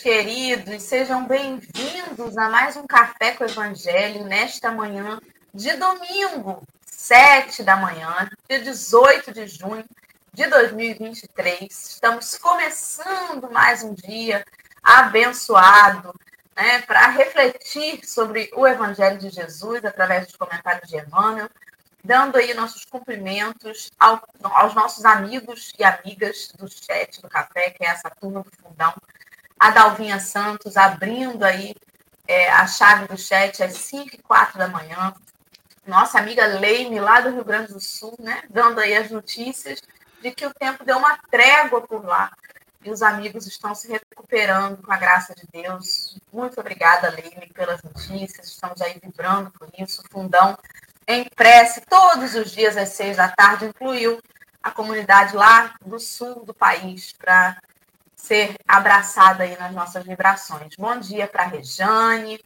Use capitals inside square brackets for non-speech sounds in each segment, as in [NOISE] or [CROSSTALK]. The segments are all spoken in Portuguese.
queridos. Sejam bem-vindos a mais um Café com o Evangelho nesta manhã de domingo, 7 da manhã, dia 18 de junho de 2023. Estamos começando mais um dia abençoado, né, para refletir sobre o Evangelho de Jesus através dos comentários de Emmanuel dando aí nossos cumprimentos ao, aos nossos amigos e amigas do chat do café, que é essa turma do fundão, a Dalvinha Santos abrindo aí é, a chave do chat às 5 e 4 da manhã, nossa amiga Leime, lá do Rio Grande do Sul, né, dando aí as notícias de que o tempo deu uma trégua por lá e os amigos estão se recuperando com a graça de Deus. Muito obrigada, Leime, pelas notícias. Estamos aí vibrando por isso. O Fundão em prece todos os dias às seis da tarde, incluiu a comunidade lá do sul do país para ser abraçada aí nas nossas vibrações. Bom dia para Rejane,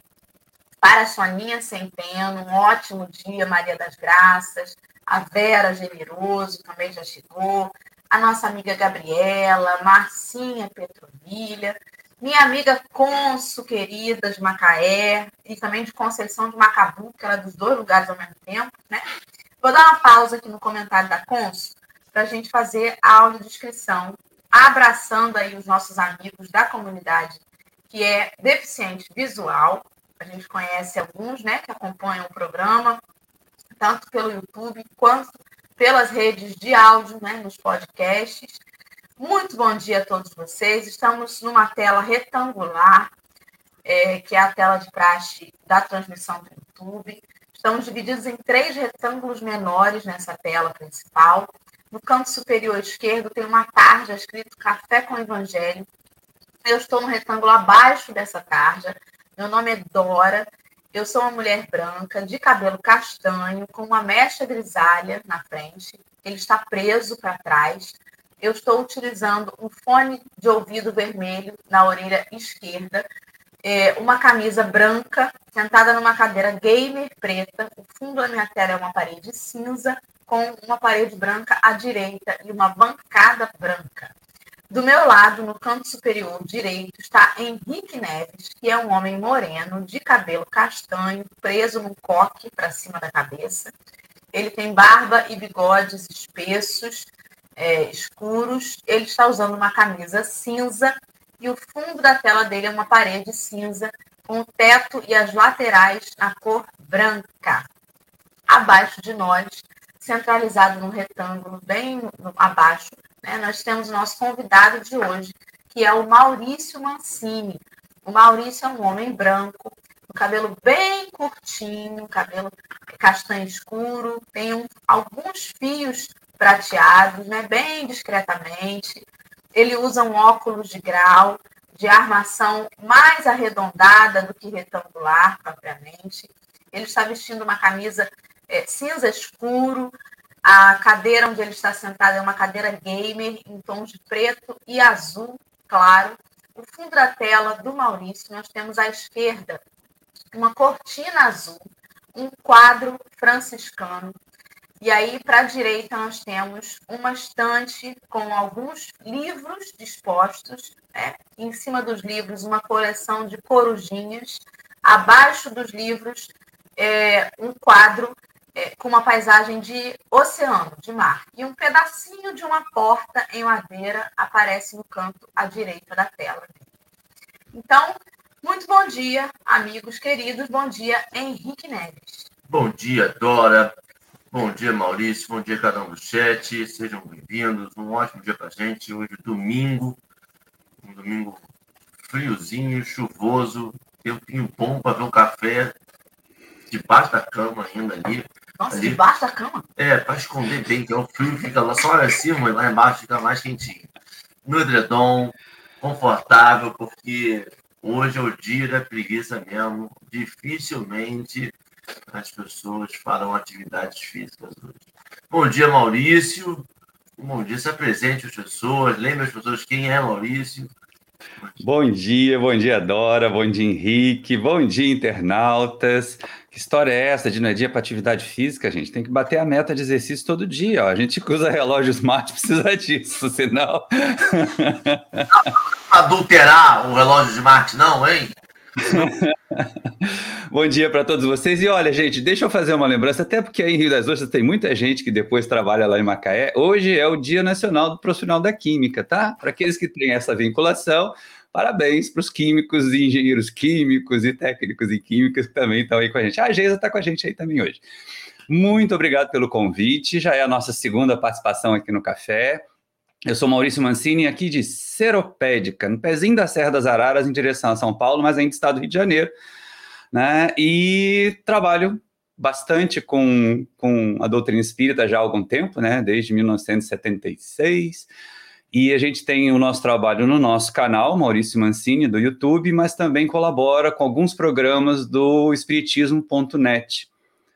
para a Soninha Centeno, um ótimo dia, Maria das Graças, a Vera Generoso também já chegou, a nossa amiga Gabriela, Marcinha Petronilha, minha amiga Conso, querida de Macaé, e também de Conceição de Macabu, que era dos dois lugares ao mesmo tempo, né? Vou dar uma pausa aqui no comentário da Conso para a gente fazer a audiodescrição, abraçando aí os nossos amigos da comunidade que é deficiente visual. A gente conhece alguns, né, que acompanham o programa, tanto pelo YouTube quanto pelas redes de áudio, né, nos podcasts. Muito bom dia a todos vocês. Estamos numa tela retangular, é, que é a tela de praxe da transmissão do YouTube. Estamos divididos em três retângulos menores nessa tela principal. No canto superior esquerdo tem uma tarja escrito Café com Evangelho. Eu estou no retângulo abaixo dessa tarja. Meu nome é Dora. Eu sou uma mulher branca, de cabelo castanho, com uma mecha grisalha na frente. Ele está preso para trás eu estou utilizando um fone de ouvido vermelho na orelha esquerda, é, uma camisa branca, sentada numa cadeira gamer preta. O fundo da minha tela é uma parede cinza, com uma parede branca à direita e uma bancada branca. Do meu lado, no canto superior direito, está Henrique Neves, que é um homem moreno, de cabelo castanho, preso num coque para cima da cabeça. Ele tem barba e bigodes espessos, é, escuros. Ele está usando uma camisa cinza e o fundo da tela dele é uma parede cinza com o teto e as laterais na cor branca. Abaixo de nós, centralizado num retângulo bem abaixo, né, nós temos o nosso convidado de hoje, que é o Maurício Mancini. O Maurício é um homem branco, o cabelo bem curtinho, cabelo castanho escuro, tem um, alguns fios prateados, né, bem discretamente. Ele usa um óculos de grau, de armação mais arredondada do que retangular, propriamente. Ele está vestindo uma camisa é, cinza escuro. A cadeira onde ele está sentado é uma cadeira gamer em tons de preto e azul claro. No fundo da tela do Maurício, nós temos à esquerda uma cortina azul, um quadro franciscano e aí, para a direita, nós temos uma estante com alguns livros dispostos. Né? Em cima dos livros, uma coleção de corujinhas. Abaixo dos livros, é, um quadro é, com uma paisagem de oceano, de mar. E um pedacinho de uma porta em madeira aparece no canto à direita da tela. Então, muito bom dia, amigos queridos. Bom dia, Henrique Neves. Bom dia, Dora. Bom dia, Maurício. Bom dia cada um do chat. Sejam bem-vindos. Um ótimo dia para gente. Hoje, é domingo. Um domingo friozinho, chuvoso. Tempinho bom para ver um café debaixo da cama ainda ali. Nossa, debaixo da cama? É, para esconder bem, que é o frio fica lá só lá em cima e lá embaixo fica mais quentinho. No edredom, confortável, porque hoje é o dia da preguiça mesmo. Dificilmente as pessoas farão atividades físicas hoje. Bom dia, Maurício. Bom dia, se apresente as pessoas, lembre as pessoas quem é Maurício Bom dia, bom dia, Dora, bom dia, Henrique, bom dia, internautas. Que história é essa de não é dia para atividade física, gente? Tem que bater a meta de exercício todo dia, ó. A gente que usa relógio smart [LAUGHS] precisa disso, senão. Adulterar o relógio smart, não, hein? [LAUGHS] Bom dia para todos vocês. E olha, gente, deixa eu fazer uma lembrança, até porque aí em Rio das Ostras tem muita gente que depois trabalha lá em Macaé. Hoje é o Dia Nacional do Profissional da Química, tá? Para aqueles que têm essa vinculação, parabéns para os químicos e engenheiros químicos e técnicos e químicas que também estão aí com a gente. A Geisa está com a gente aí também hoje. Muito obrigado pelo convite. Já é a nossa segunda participação aqui no Café. Eu sou Maurício Mancini, aqui de Seropédica, no pezinho da Serra das Araras, em direção a São Paulo, mas ainda estado do Rio de Janeiro. Né? E trabalho bastante com, com a doutrina espírita já há algum tempo, né? desde 1976. E a gente tem o nosso trabalho no nosso canal, Maurício Mancini, do YouTube, mas também colabora com alguns programas do Espiritismo.net.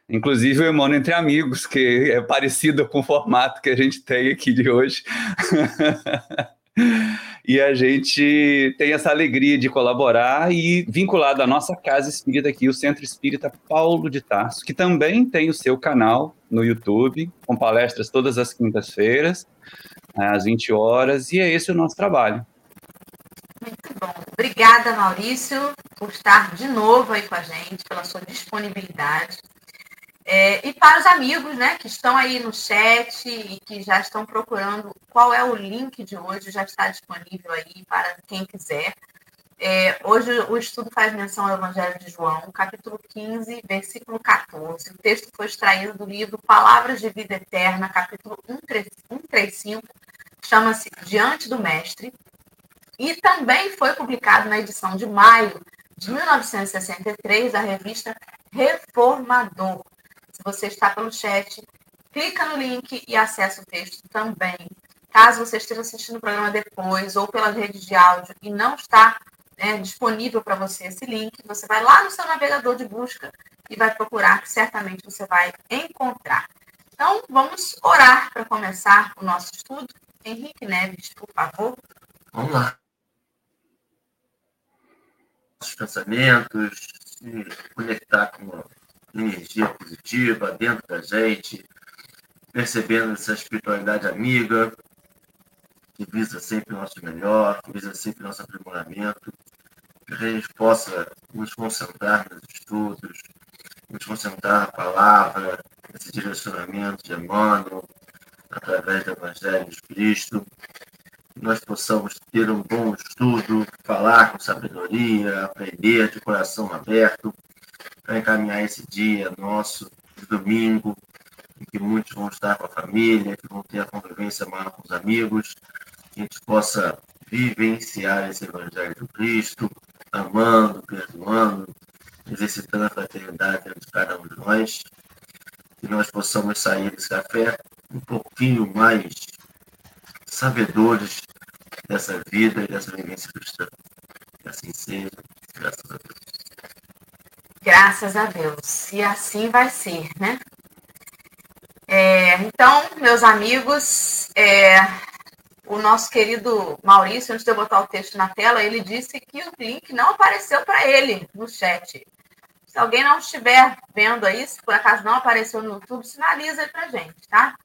Inclusive o Emmanuel Entre Amigos, que é parecido com o formato que a gente tem aqui de hoje. [LAUGHS] e a gente tem essa alegria de colaborar e vinculado à nossa casa espírita aqui, o Centro Espírita Paulo de Tarso, que também tem o seu canal no YouTube, com palestras todas as quintas-feiras, às 20 horas, e é esse o nosso trabalho. Muito bom. Obrigada, Maurício, por estar de novo aí com a gente, pela sua disponibilidade. É, e para os amigos né, que estão aí no chat e que já estão procurando qual é o link de hoje, já está disponível aí para quem quiser. É, hoje o estudo faz menção ao Evangelho de João, capítulo 15, versículo 14. O texto foi extraído do livro Palavras de Vida Eterna, capítulo 135, chama-se Diante do Mestre, e também foi publicado na edição de maio de 1963 da revista Reformador. Se você está pelo chat, clica no link e acessa o texto também. Caso você esteja assistindo o programa depois ou pela rede de áudio e não está né, disponível para você esse link, você vai lá no seu navegador de busca e vai procurar, que certamente você vai encontrar. Então, vamos orar para começar o nosso estudo. Henrique Neves, por favor. Vamos lá. Os pensamentos, se conectar com energia dentro da gente, percebendo essa espiritualidade amiga, que visa sempre o nosso melhor, que visa sempre o nosso aprimoramento, que a gente possa nos concentrar nos estudos, nos concentrar na palavra, nesse direcionamento de Emmanuel, através do Evangelho de Cristo, nós possamos ter um bom estudo, falar com sabedoria, aprender de coração aberto, para encaminhar esse dia nosso domingo, em que muitos vão estar com a família, que vão ter a convivência maior com os amigos, que a gente possa vivenciar esse Evangelho do Cristo, amando, perdoando, exercitando a fraternidade dentro de cada um de nós, que nós possamos sair desse café um pouquinho mais sabedores dessa vida e dessa vivência cristã. Que assim seja, graças a Deus. Graças a Deus. E assim vai ser, né? É, então, meus amigos, é, o nosso querido Maurício, antes de eu botar o texto na tela, ele disse que o link não apareceu para ele no chat. Se alguém não estiver vendo aí, se por acaso não apareceu no YouTube, sinaliza aí para gente, tá?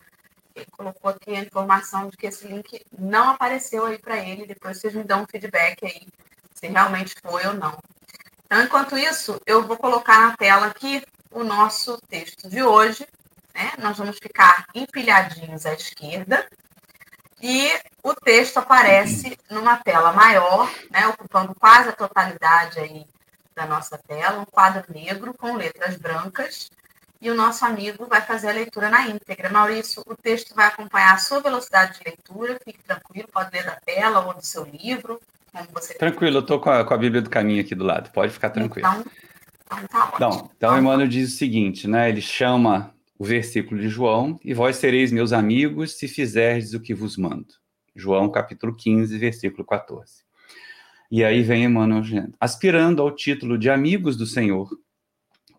Ele colocou aqui a informação de que esse link não apareceu aí para ele. Depois vocês me dão um feedback aí, se realmente foi ou não. Então, enquanto isso, eu vou colocar na tela aqui o nosso texto de hoje. Né? Nós vamos ficar empilhadinhos à esquerda. E o texto aparece numa tela maior, né, ocupando quase a totalidade aí da nossa tela, um quadro negro com letras brancas, e o nosso amigo vai fazer a leitura na íntegra. Maurício, o texto vai acompanhar a sua velocidade de leitura, fique tranquilo, pode ler da tela ou do seu livro, você... Tranquilo, eu estou com, com a, Bíblia do Caminho aqui do lado, pode ficar tranquilo. Então, então, tá então, então Emmanuel diz o seguinte, né? Ele chama o versículo de João, e vós sereis meus amigos se fizerdes o que vos mando. João capítulo 15, versículo 14. E aí vem Emmanuel aspirando ao título de amigos do Senhor,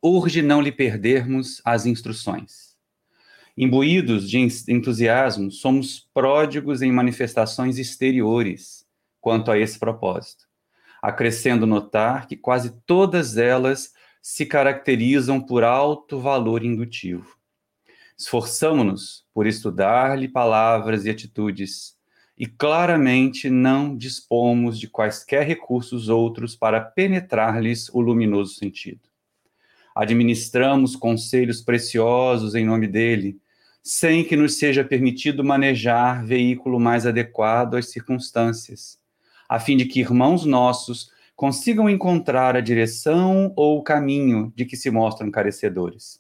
urge não lhe perdermos as instruções. Imbuídos de entusiasmo, somos pródigos em manifestações exteriores, quanto a esse propósito, acrescendo notar que quase todas elas se caracterizam por alto valor indutivo. Esforçamo-nos por estudar-lhe palavras e atitudes, e claramente não dispomos de quaisquer recursos outros para penetrar-lhes o luminoso sentido. Administramos conselhos preciosos em nome dele, sem que nos seja permitido manejar veículo mais adequado às circunstâncias, a fim de que irmãos nossos consigam encontrar a direção ou o caminho de que se mostram carecedores.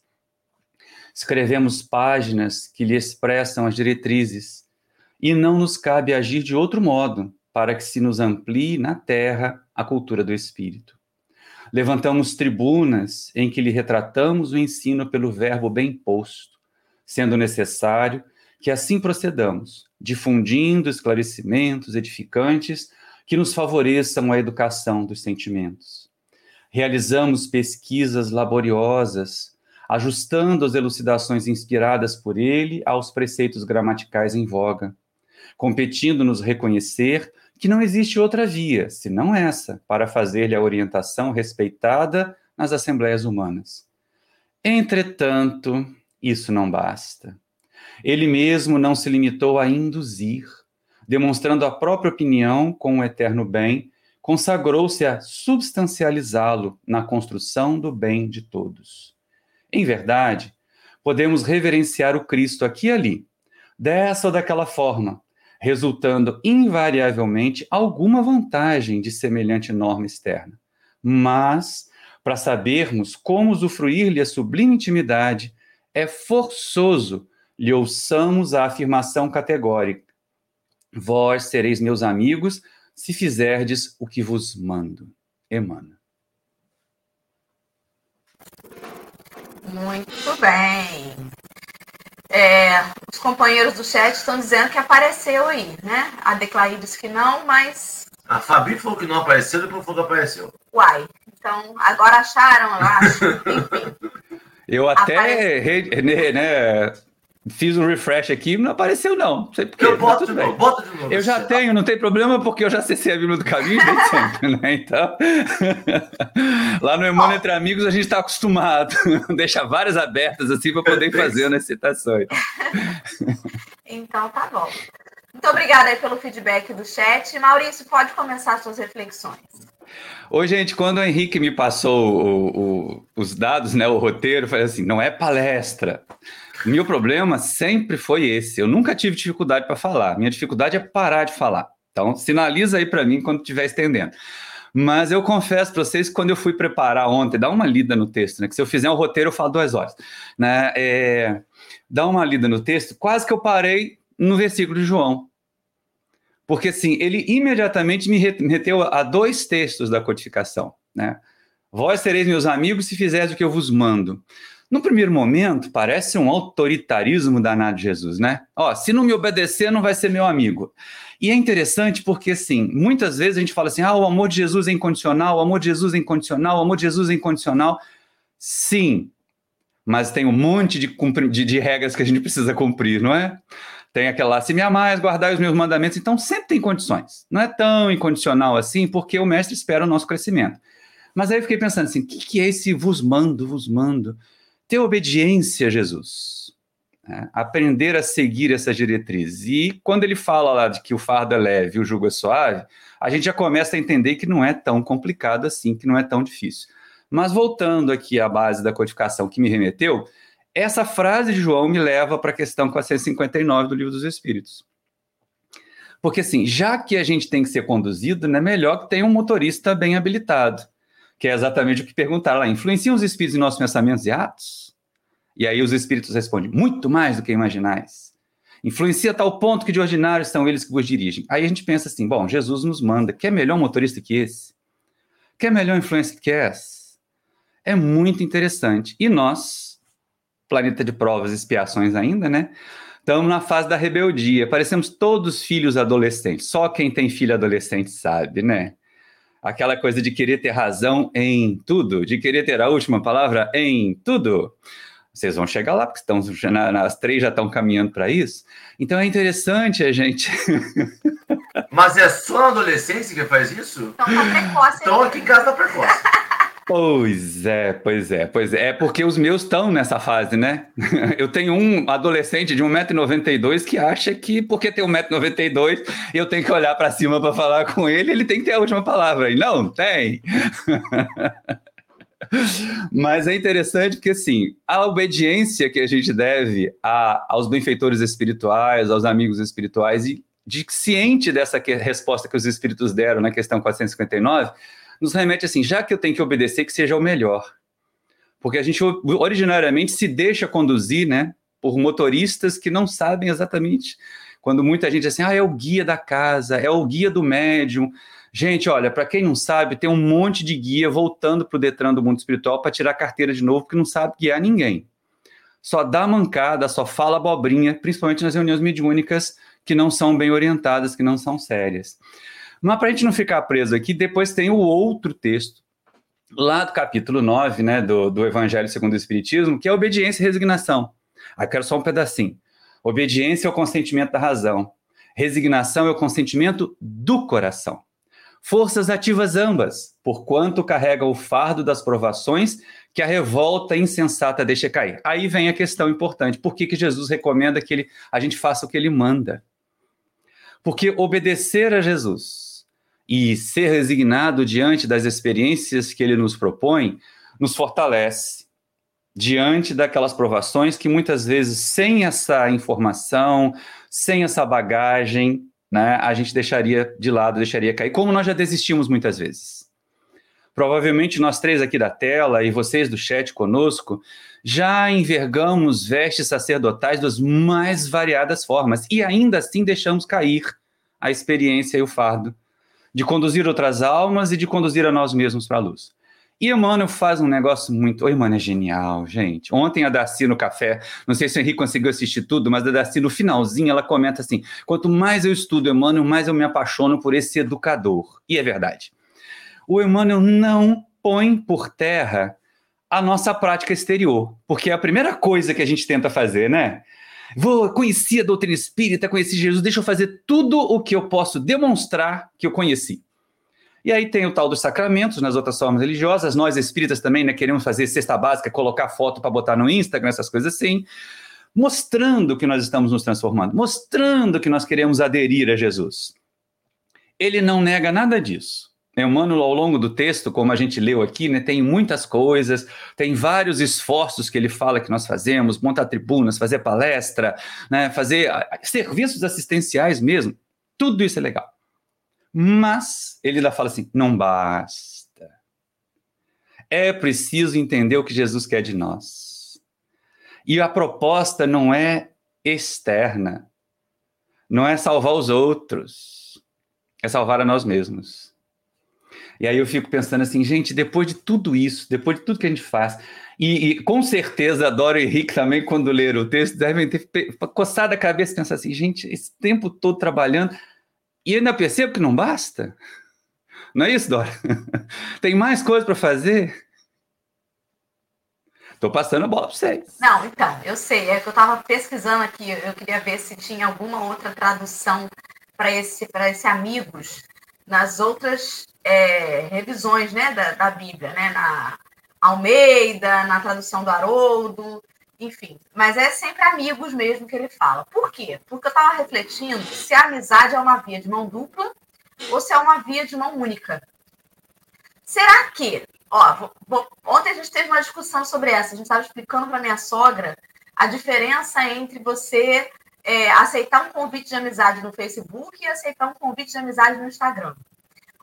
Escrevemos páginas que lhe expressam as diretrizes, e não nos cabe agir de outro modo para que se nos amplie na terra a cultura do espírito. Levantamos tribunas em que lhe retratamos o ensino pelo verbo bem posto sendo necessário que assim procedamos, difundindo esclarecimentos edificantes que nos favoreçam a educação dos sentimentos. Realizamos pesquisas laboriosas, ajustando as elucidações inspiradas por ele aos preceitos gramaticais em voga, competindo-nos reconhecer que não existe outra via, senão essa, para fazer-lhe a orientação respeitada nas assembleias humanas. Entretanto, isso não basta. Ele mesmo não se limitou a induzir, demonstrando a própria opinião com o eterno bem, consagrou-se a substancializá-lo na construção do bem de todos. Em verdade, podemos reverenciar o Cristo aqui e ali, dessa ou daquela forma, resultando invariavelmente alguma vantagem de semelhante norma externa. Mas, para sabermos como usufruir-lhe a sublime intimidade, é forçoso lhe ouçamos a afirmação categórica: Vós sereis meus amigos se fizerdes o que vos mando. Emana. Muito bem. É, os companheiros do chat estão dizendo que apareceu aí, né? A Declaí disse que não, mas. A Fabi falou que não apareceu, depois falou que apareceu. Uai, então agora acharam, eu acho. [LAUGHS] Enfim. Eu até re, né, né, fiz um refresh aqui, não apareceu não. Não sei porquê. Eu boto de novo, bota de novo. Eu já tenho, não tem problema, porque eu já acessei a Bíblia do Caminho desde [LAUGHS] sempre, né? Então, [LAUGHS] lá no Emmanuel Entre Amigos a gente está acostumado, [LAUGHS] deixa várias abertas assim para poder fazer as citações. então tá bom. Muito obrigada aí pelo feedback do chat. Maurício, pode começar suas reflexões. Oi, gente, quando o Henrique me passou o, o, os dados, né, o roteiro, eu falei assim, não é palestra. Meu problema sempre foi esse. Eu nunca tive dificuldade para falar. Minha dificuldade é parar de falar. Então, sinaliza aí para mim quando estiver estendendo. Mas eu confesso para vocês que quando eu fui preparar ontem, dá uma lida no texto, né? Que se eu fizer um roteiro, eu falo duas horas. Né? É, dá uma lida no texto, quase que eu parei no versículo de João. Porque, assim, ele imediatamente me remeteu a dois textos da codificação, né? Vós sereis meus amigos se fizeres o que eu vos mando. No primeiro momento, parece um autoritarismo danado de Jesus, né? Ó, se não me obedecer, não vai ser meu amigo. E é interessante porque, assim, muitas vezes a gente fala assim, ah, o amor de Jesus é incondicional, o amor de Jesus é incondicional, o amor de Jesus é incondicional. Sim, mas tem um monte de, de, de regras que a gente precisa cumprir, não é? Tem aquela se me amais, guardar os meus mandamentos. Então, sempre tem condições. Não é tão incondicional assim, porque o mestre espera o nosso crescimento. Mas aí eu fiquei pensando assim, o que, que é esse vos mando, vos mando? Ter obediência a Jesus. Né? Aprender a seguir essas diretrizes. E quando ele fala lá de que o fardo é leve e o jugo é suave, a gente já começa a entender que não é tão complicado assim, que não é tão difícil. Mas voltando aqui à base da codificação que me remeteu, essa frase de João me leva para a questão 459 do Livro dos Espíritos. Porque, assim, já que a gente tem que ser conduzido, é melhor que tenha um motorista bem habilitado, que é exatamente o que perguntaram lá. Influenciam os espíritos em nossos pensamentos e atos? E aí os espíritos respondem, muito mais do que imaginais. Influencia a tal ponto que de ordinário são eles que vos dirigem. Aí a gente pensa assim, bom, Jesus nos manda, quer melhor motorista que esse? Quer melhor influência que essa? É muito interessante. E nós, planeta de provas e expiações ainda, né? Estamos na fase da rebeldia. Parecemos todos filhos adolescentes. Só quem tem filho adolescente sabe, né? Aquela coisa de querer ter razão em tudo, de querer ter a última palavra em tudo. Vocês vão chegar lá, porque estão, as três já estão caminhando para isso. Então é interessante a gente. [LAUGHS] Mas é só na adolescência que faz isso? Então tá precoce. Então aqui em casa tá precoce. [LAUGHS] Pois é, pois é, pois é. É porque os meus estão nessa fase, né? [LAUGHS] Eu tenho um adolescente de 1,92m que acha que porque tem 1,92m eu tenho que olhar para cima para falar com ele, ele tem que ter a última palavra. E não, tem. [LAUGHS] Mas é interessante porque, assim, a obediência que a gente deve a, aos benfeitores espirituais, aos amigos espirituais, e de ciente dessa que, resposta que os espíritos deram na questão 459, nos remete assim, já que eu tenho que obedecer, que seja o melhor. Porque a gente originariamente se deixa conduzir, né, por motoristas que não sabem exatamente. Quando muita gente diz assim, ah, é o guia da casa, é o guia do médium, Gente, olha, para quem não sabe, tem um monte de guia voltando para o Detran do mundo espiritual para tirar carteira de novo, porque não sabe guiar ninguém. Só dá mancada, só fala abobrinha, principalmente nas reuniões mediúnicas que não são bem orientadas, que não são sérias. Mas para a gente não ficar preso aqui, depois tem o outro texto, lá do capítulo 9, né, do, do Evangelho segundo o Espiritismo, que é obediência e resignação. Aí quero só um pedacinho. Obediência é o consentimento da razão. Resignação é o consentimento do coração. Forças ativas ambas, porquanto carrega o fardo das provações que a revolta insensata deixa cair. Aí vem a questão importante: por que, que Jesus recomenda que ele, a gente faça o que ele manda? Porque obedecer a Jesus e ser resignado diante das experiências que ele nos propõe nos fortalece diante daquelas provações que muitas vezes, sem essa informação, sem essa bagagem, né, a gente deixaria de lado, deixaria cair, como nós já desistimos muitas vezes. Provavelmente nós três aqui da tela e vocês do chat conosco já envergamos vestes sacerdotais das mais variadas formas e ainda assim deixamos cair a experiência e o fardo de conduzir outras almas e de conduzir a nós mesmos para a luz. E Emmanuel faz um negócio muito. O Emmanuel é genial, gente. Ontem a Darcy no café, não sei se o Henrique conseguiu assistir tudo, mas a Darcy no finalzinho ela comenta assim: quanto mais eu estudo Emmanuel, mais eu me apaixono por esse educador. E é verdade. O Emmanuel não põe por terra a nossa prática exterior, porque é a primeira coisa que a gente tenta fazer, né? Vou conhecer a doutrina espírita, conheci Jesus, deixa eu fazer tudo o que eu posso demonstrar que eu conheci. E aí tem o tal dos sacramentos nas outras formas religiosas. Nós espíritas também né, queremos fazer cesta básica, colocar foto para botar no Instagram, essas coisas assim, mostrando que nós estamos nos transformando, mostrando que nós queremos aderir a Jesus. Ele não nega nada disso. Emmanuel, ao longo do texto, como a gente leu aqui, né, tem muitas coisas, tem vários esforços que ele fala que nós fazemos, montar tribunas, fazer palestra, né, fazer serviços assistenciais mesmo. Tudo isso é legal. Mas ele ainda fala assim: não basta. É preciso entender o que Jesus quer de nós. E a proposta não é externa, não é salvar os outros, é salvar a nós mesmos. E aí eu fico pensando assim, gente, depois de tudo isso, depois de tudo que a gente faz, e, e com certeza Dora e Henrique também, quando leram o texto, devem ter coçado a cabeça e pensar assim, gente, esse tempo todo trabalhando, e ainda percebo que não basta. Não é isso, Dora? [LAUGHS] Tem mais coisa para fazer? Estou passando a bola para vocês. Não, então, eu sei. É que eu estava pesquisando aqui, eu queria ver se tinha alguma outra tradução para esse, esse amigos nas outras é, revisões né, da, da Bíblia, né? Na Almeida, na tradução do Haroldo enfim. Mas é sempre amigos mesmo que ele fala. Por quê? Porque eu estava refletindo se a amizade é uma via de mão dupla ou se é uma via de mão única. Será que, ó, vou, vou, ontem a gente teve uma discussão sobre essa, a gente estava explicando para minha sogra a diferença entre você é, aceitar um convite de amizade no Facebook e aceitar um convite de amizade no Instagram.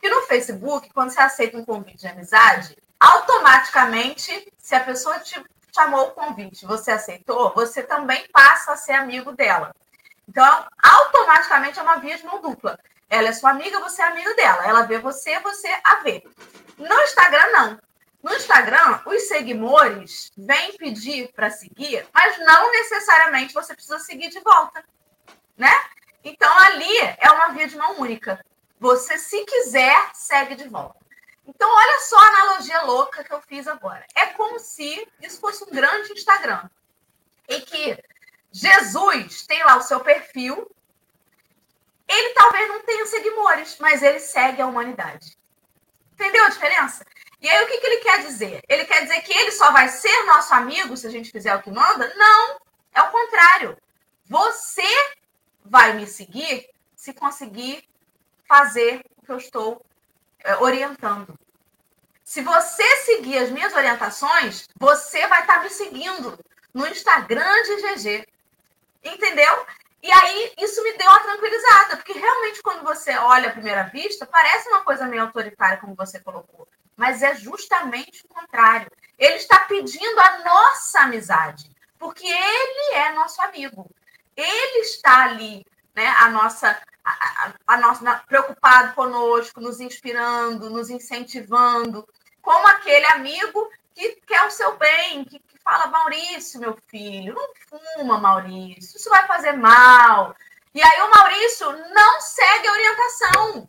Porque no Facebook, quando você aceita um convite de amizade, automaticamente, se a pessoa te chamou o convite, você aceitou, você também passa a ser amigo dela. Então, automaticamente é uma via de mão dupla. Ela é sua amiga, você é amigo dela. Ela vê você, você a vê. No Instagram, não. No Instagram, os seguidores vêm pedir para seguir, mas não necessariamente você precisa seguir de volta, né? Então, ali é uma via de mão única. Você, se quiser, segue de volta. Então, olha só a analogia louca que eu fiz agora. É como se isso fosse um grande Instagram. e que Jesus tem lá o seu perfil. Ele talvez não tenha seguidores, mas ele segue a humanidade. Entendeu a diferença? E aí, o que, que ele quer dizer? Ele quer dizer que ele só vai ser nosso amigo se a gente fizer o que manda? Não, é o contrário. Você vai me seguir se conseguir fazer o que eu estou é, orientando. Se você seguir as minhas orientações, você vai estar me seguindo no Instagram de GG. Entendeu? E aí, isso me deu uma tranquilizada, porque realmente, quando você olha à primeira vista, parece uma coisa meio autoritária, como você colocou. Mas é justamente o contrário. Ele está pedindo a nossa amizade, porque ele é nosso amigo. Ele está ali, né, a nossa, a, a nossa preocupado conosco, nos inspirando, nos incentivando, como aquele amigo que quer o seu bem, que, que fala, Maurício, meu filho, não fuma, Maurício, isso vai fazer mal. E aí o Maurício não segue a orientação.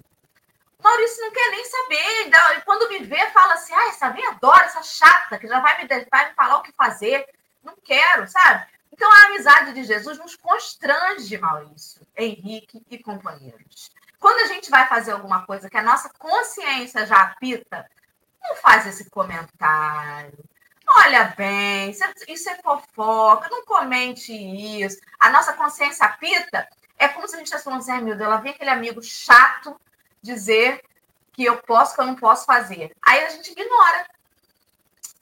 O Maurício não quer nem saber. E quando me vê, fala assim: ah, essa minha adora, essa chata, que já vai me, vai me falar o que fazer. Não quero, sabe? Então a amizade de Jesus nos constrange, Maurício, Henrique e companheiros. Quando a gente vai fazer alguma coisa que a nossa consciência já apita, não faz esse comentário. Olha bem, isso é fofoca, não comente isso. A nossa consciência apita, é como se a gente estivesse falando assim, meu Deus, ela vem aquele amigo chato dizer que eu posso, que eu não posso fazer. Aí a gente ignora.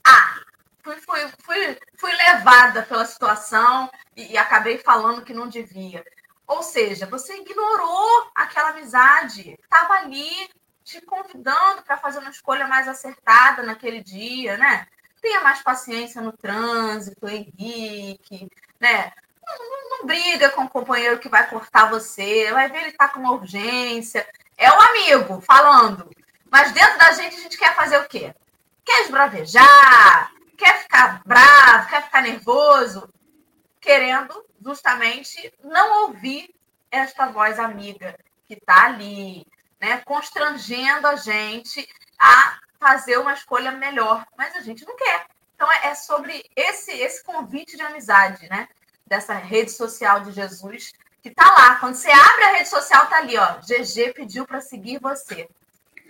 Ah, fui, fui, fui, fui levada pela situação e, e acabei falando que não devia. Ou seja, você ignorou aquela amizade, estava ali te convidando para fazer uma escolha mais acertada naquele dia, né? Tenha mais paciência no trânsito, Henrique, né? Não, não, não briga com o companheiro que vai cortar você, vai ver ele tá com uma urgência. É o amigo falando. Mas dentro da gente a gente quer fazer o quê? Quer esbravejar, quer ficar bravo, quer ficar nervoso, querendo justamente não ouvir esta voz amiga que está ali, né, constrangendo a gente a fazer uma escolha melhor, mas a gente não quer. Então é, é sobre esse esse convite de amizade, né, dessa rede social de Jesus que tá lá. Quando você abre a rede social tá ali, ó, GG pediu para seguir você.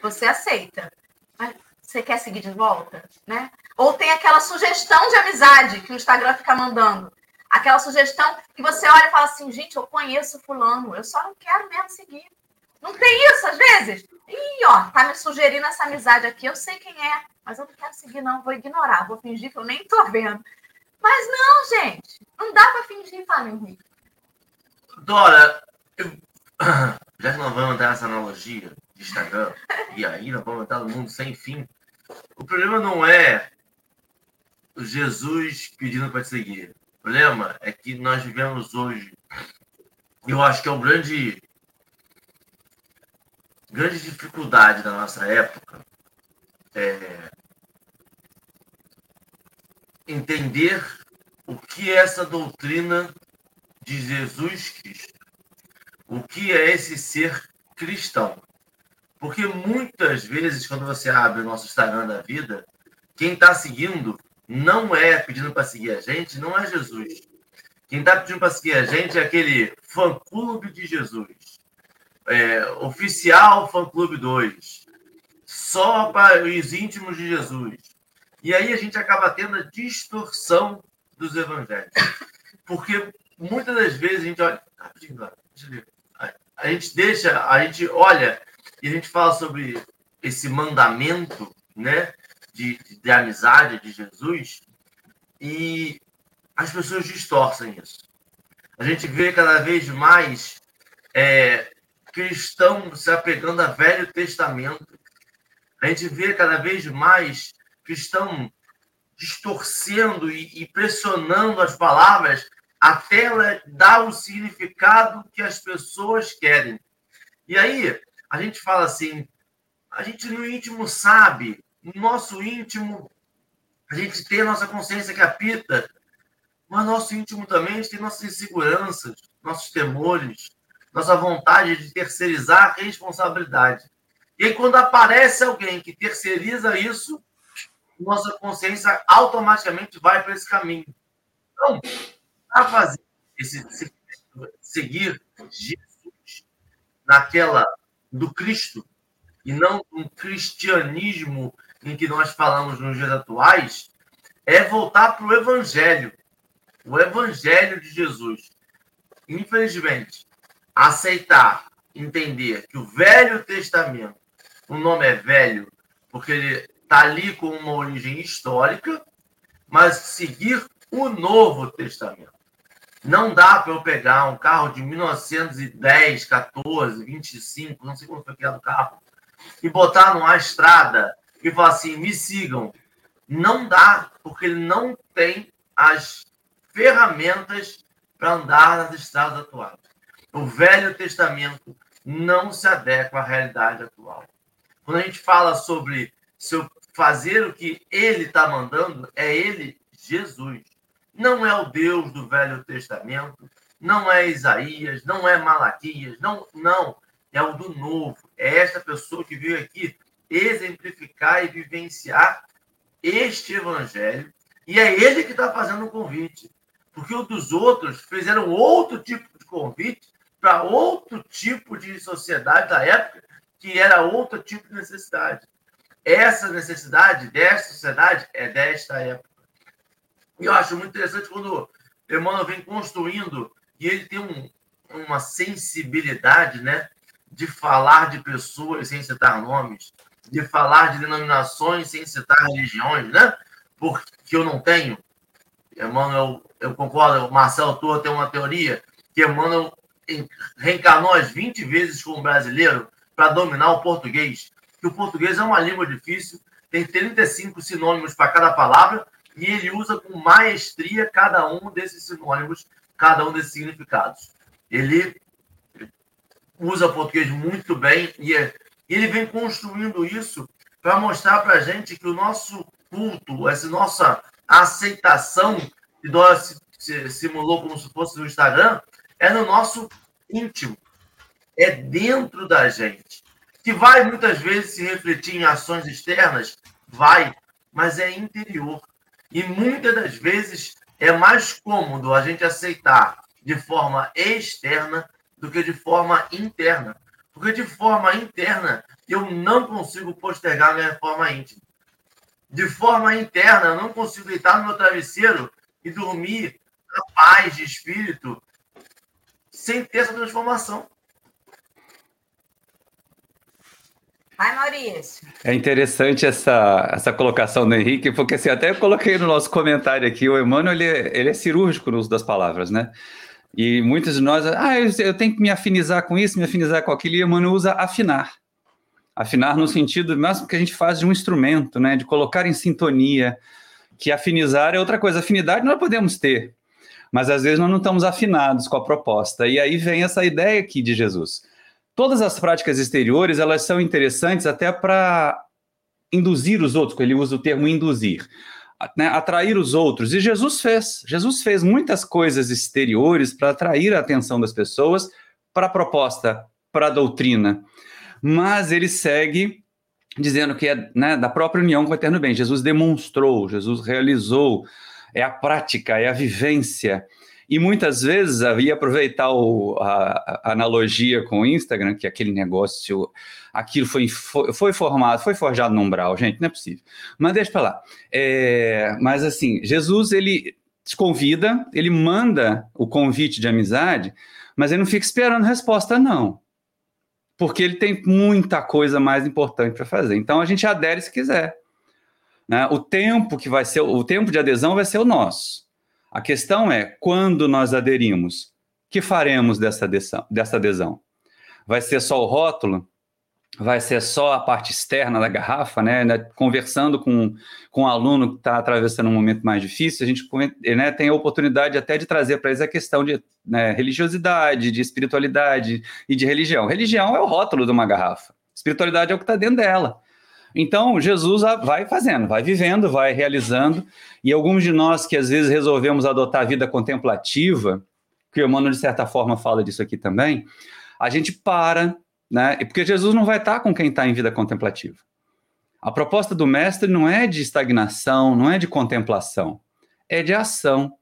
Você aceita. Mas você quer seguir de volta, né? Ou tem aquela sugestão de amizade que o Instagram fica mandando. Aquela sugestão que você olha e fala assim, gente, eu conheço fulano, eu só não quero mesmo seguir. Não tem isso, às vezes? Ih, ó, tá me sugerindo essa amizade aqui, eu sei quem é, mas eu não quero seguir, não, vou ignorar, vou fingir que eu nem tô vendo. Mas não, gente, não dá para fingir, fala, Henrique. Dora, eu... [CLEARS THROAT] já que nós vamos dar essa analogia de Instagram, [LAUGHS] e aí nós vamos entrar no mundo sem fim, o problema não é Jesus pedindo para te seguir. O problema é que nós vivemos hoje, eu acho que é o grande, grande dificuldade da nossa época, é entender o que é essa doutrina de Jesus Cristo. O que é esse ser cristão? Porque muitas vezes, quando você abre o nosso Instagram da vida, quem está seguindo não é pedindo para seguir a gente, não é Jesus. Quem está pedindo para seguir a gente é aquele fã-clube de Jesus. É, oficial fã-clube 2. Só para os íntimos de Jesus. E aí a gente acaba tendo a distorção dos evangelhos. Porque muitas das vezes a gente olha. A gente deixa, a gente olha e a gente fala sobre esse mandamento, né? De, de amizade de Jesus e as pessoas distorcem isso. A gente vê cada vez mais é, cristão se apegando a Velho Testamento. A gente vê cada vez mais cristão distorcendo e, e pressionando as palavras até ela dar o significado que as pessoas querem. E aí, a gente fala assim, a gente no íntimo sabe, no nosso íntimo, a gente tem a nossa consciência que apita, mas nosso íntimo também a gente tem nossas inseguranças, nossos temores, nossa vontade de terceirizar a responsabilidade. E aí, quando aparece alguém que terceiriza isso, nossa consciência automaticamente vai para esse caminho. Então, fazendo esse, esse, seguir Jesus naquela do Cristo e não um cristianismo em que nós falamos nos dias atuais, é voltar para o Evangelho, o Evangelho de Jesus. Infelizmente, aceitar, entender que o Velho Testamento, o nome é velho, porque ele está ali com uma origem histórica, mas seguir o Novo Testamento. Não dá para eu pegar um carro de 1910, 14, 25, não sei quando foi criado o carro, e botar numa estrada e falar assim: me sigam. Não dá, porque ele não tem as ferramentas para andar nas estradas atuais. O Velho Testamento não se adequa à realidade atual. Quando a gente fala sobre fazer o que ele está mandando, é ele, Jesus. Não é o Deus do Velho Testamento, não é Isaías, não é Malaquias, não, não, é o do Novo. É esta pessoa que veio aqui exemplificar e vivenciar este evangelho, e é ele que está fazendo o convite. Porque os dos outros fizeram outro tipo de convite para outro tipo de sociedade da época, que era outro tipo de necessidade. Essa necessidade desta sociedade é desta época. E eu acho muito interessante quando Emmanuel vem construindo e ele tem um, uma sensibilidade, né? De falar de pessoas sem citar nomes, de falar de denominações sem citar religiões, né? Porque eu não tenho. Emmanuel, eu concordo, o Marcelo Torre tem uma teoria que Emmanuel reencarnou as 20 vezes como brasileiro para dominar o português. Que o português é uma língua difícil, tem 35 sinônimos para cada palavra e ele usa com maestria cada um desses sinônimos, cada um desses significados. Ele usa português muito bem e é, ele vem construindo isso para mostrar para a gente que o nosso culto, essa nossa aceitação que nós simulou como se fosse no Instagram, é no nosso íntimo, é dentro da gente. Que vai muitas vezes se refletir em ações externas, vai, mas é interior. E muitas das vezes é mais cômodo a gente aceitar de forma externa do que de forma interna. Porque de forma interna eu não consigo postergar minha forma íntima. De forma interna, eu não consigo deitar no meu travesseiro e dormir na paz de espírito sem ter essa transformação. Vai, Maurício. É interessante essa, essa colocação do Henrique, porque assim, até eu coloquei no nosso comentário aqui, o Emmanuel ele, é, ele é cirúrgico no uso das palavras, né? E muitos de nós, ah, eu, eu tenho que me afinizar com isso, me afinizar com aquilo, e Emmanuel usa afinar. Afinar no sentido máximo que a gente faz de um instrumento, né? De colocar em sintonia, que afinizar é outra coisa. Afinidade nós podemos ter, mas às vezes nós não estamos afinados com a proposta. E aí vem essa ideia aqui de Jesus Todas as práticas exteriores, elas são interessantes até para induzir os outros, ele usa o termo induzir, né? atrair os outros. E Jesus fez. Jesus fez muitas coisas exteriores para atrair a atenção das pessoas para a proposta, para a doutrina. Mas ele segue dizendo que é né, da própria união com o eterno bem. Jesus demonstrou, Jesus realizou, é a prática, é a vivência. E muitas vezes, ia aproveitar o, a, a, analogia com o Instagram, que aquele negócio, aquilo foi, foi, formado, foi forjado no umbral, gente, não é possível. Mas deixa para lá. É, mas assim, Jesus, ele te convida, ele manda o convite de amizade, mas ele não fica esperando resposta, não. Porque ele tem muita coisa mais importante para fazer. Então a gente adere se quiser. Né? O tempo que vai ser, o tempo de adesão vai ser o nosso. A questão é, quando nós aderimos, que faremos dessa adesão, dessa adesão? Vai ser só o rótulo? Vai ser só a parte externa da garrafa, né? conversando com, com um aluno que está atravessando um momento mais difícil, a gente né, tem a oportunidade até de trazer para eles a questão de né, religiosidade, de espiritualidade e de religião. Religião é o rótulo de uma garrafa, espiritualidade é o que está dentro dela. Então, Jesus vai fazendo, vai vivendo, vai realizando, e alguns de nós que às vezes resolvemos adotar a vida contemplativa, que o Emmanuel, de certa forma, fala disso aqui também, a gente para, né? Porque Jesus não vai estar com quem está em vida contemplativa. A proposta do mestre não é de estagnação, não é de contemplação, é de ação.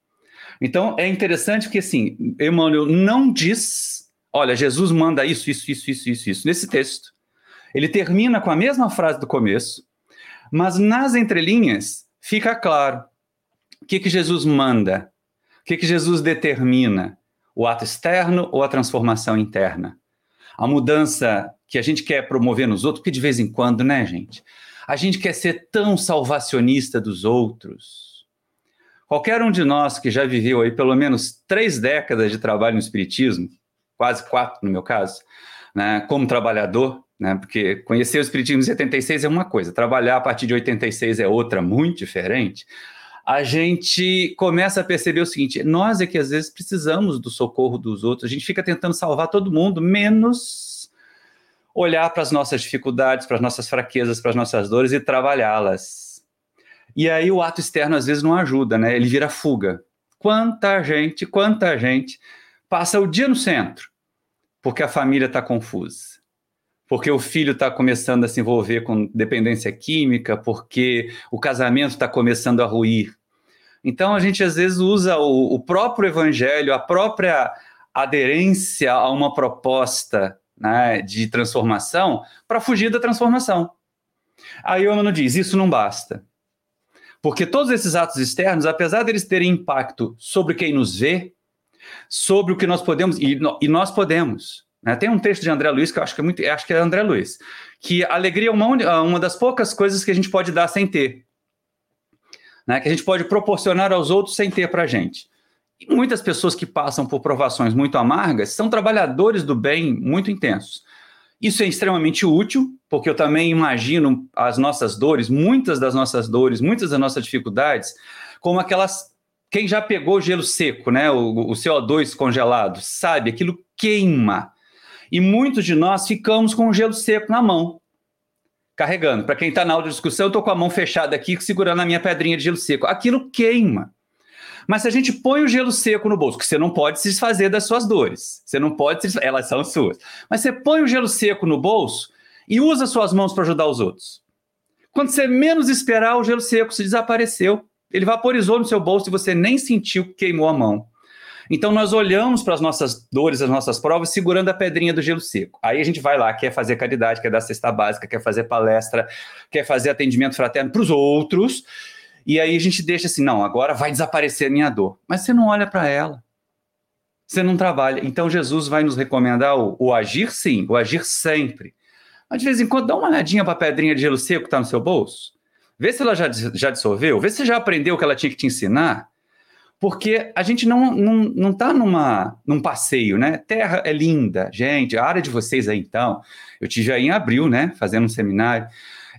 Então é interessante que assim, Emmanuel não diz, olha, Jesus manda isso, isso, isso, isso, isso, isso, nesse texto. Ele termina com a mesma frase do começo, mas nas entrelinhas fica claro o que, que Jesus manda, o que, que Jesus determina, o ato externo ou a transformação interna. A mudança que a gente quer promover nos outros, porque de vez em quando, né, gente? A gente quer ser tão salvacionista dos outros. Qualquer um de nós que já viveu aí pelo menos três décadas de trabalho no Espiritismo, quase quatro no meu caso, né, como trabalhador, né, porque conhecer o Espiritismo em 76 é uma coisa, trabalhar a partir de 86 é outra, muito diferente a gente começa a perceber o seguinte: nós é que às vezes precisamos do socorro dos outros, a gente fica tentando salvar todo mundo, menos olhar para as nossas dificuldades, para as nossas fraquezas, para as nossas dores e trabalhá-las. E aí o ato externo às vezes não ajuda, né? Ele vira fuga. Quanta gente, quanta gente passa o dia no centro porque a família está confusa porque o filho está começando a se envolver com dependência química, porque o casamento está começando a ruir, então a gente às vezes usa o, o próprio evangelho, a própria aderência a uma proposta né, de transformação para fugir da transformação. Aí o Emmanuel diz: isso não basta. Porque todos esses atos externos, apesar deles terem impacto sobre quem nos vê, sobre o que nós podemos, e, e nós podemos. Né? Tem um texto de André Luiz que eu acho que é muito, acho que é André Luiz, que alegria é uma, uma das poucas coisas que a gente pode dar sem ter né, que a gente pode proporcionar aos outros sem ter para a gente. E muitas pessoas que passam por provações muito amargas são trabalhadores do bem muito intensos. Isso é extremamente útil, porque eu também imagino as nossas dores, muitas das nossas dores, muitas das nossas dificuldades, como aquelas. Quem já pegou gelo seco, né, o, o CO2 congelado, sabe, aquilo queima. E muitos de nós ficamos com o gelo seco na mão carregando. Para quem está na discussão, eu estou com a mão fechada aqui, segurando a minha pedrinha de gelo seco. Aquilo queima. Mas se a gente põe o gelo seco no bolso, que você não pode se desfazer das suas dores, você não pode, se... elas são suas. Mas você põe o gelo seco no bolso e usa suas mãos para ajudar os outros. Quando você menos esperar, o gelo seco se desapareceu. Ele vaporizou no seu bolso e você nem sentiu que queimou a mão. Então nós olhamos para as nossas dores, as nossas provas, segurando a pedrinha do gelo seco. Aí a gente vai lá, quer fazer caridade, quer dar cesta básica, quer fazer palestra, quer fazer atendimento fraterno para os outros. E aí a gente deixa assim, não, agora vai desaparecer a minha dor. Mas você não olha para ela. Você não trabalha. Então Jesus vai nos recomendar o, o agir sim, o agir sempre. Mas de vez em quando dá uma olhadinha para a pedrinha de gelo seco que está no seu bolso. Vê se ela já, já dissolveu, vê se você já aprendeu o que ela tinha que te ensinar porque a gente não não, não tá numa, num passeio, né? Terra é linda, gente, a área de vocês aí então, eu tive aí em abril, né, fazendo um seminário,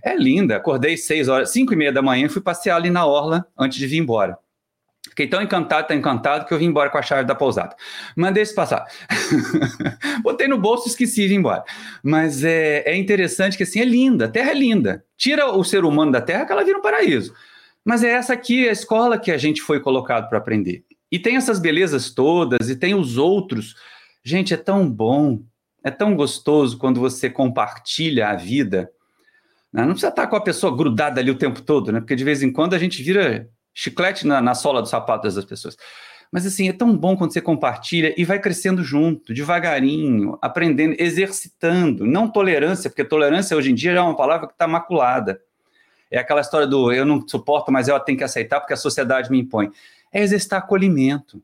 é linda, acordei seis horas, cinco e meia da manhã e fui passear ali na orla antes de vir embora. Fiquei tão encantado, tão encantado, que eu vim embora com a chave da pousada. Mandei isso passar. [LAUGHS] Botei no bolso, esqueci e vim embora. Mas é, é interessante que assim, é linda, a terra é linda. Tira o ser humano da terra que ela vira um paraíso. Mas é essa aqui a escola que a gente foi colocado para aprender. E tem essas belezas todas, e tem os outros. Gente, é tão bom, é tão gostoso quando você compartilha a vida. Né? Não precisa estar com a pessoa grudada ali o tempo todo, né? Porque de vez em quando a gente vira chiclete na, na sola dos sapatos das pessoas. Mas assim, é tão bom quando você compartilha e vai crescendo junto, devagarinho, aprendendo, exercitando. Não tolerância, porque tolerância hoje em dia já é uma palavra que está maculada. É aquela história do eu não suporto, mas eu tenho que aceitar porque a sociedade me impõe. É exercitar acolhimento.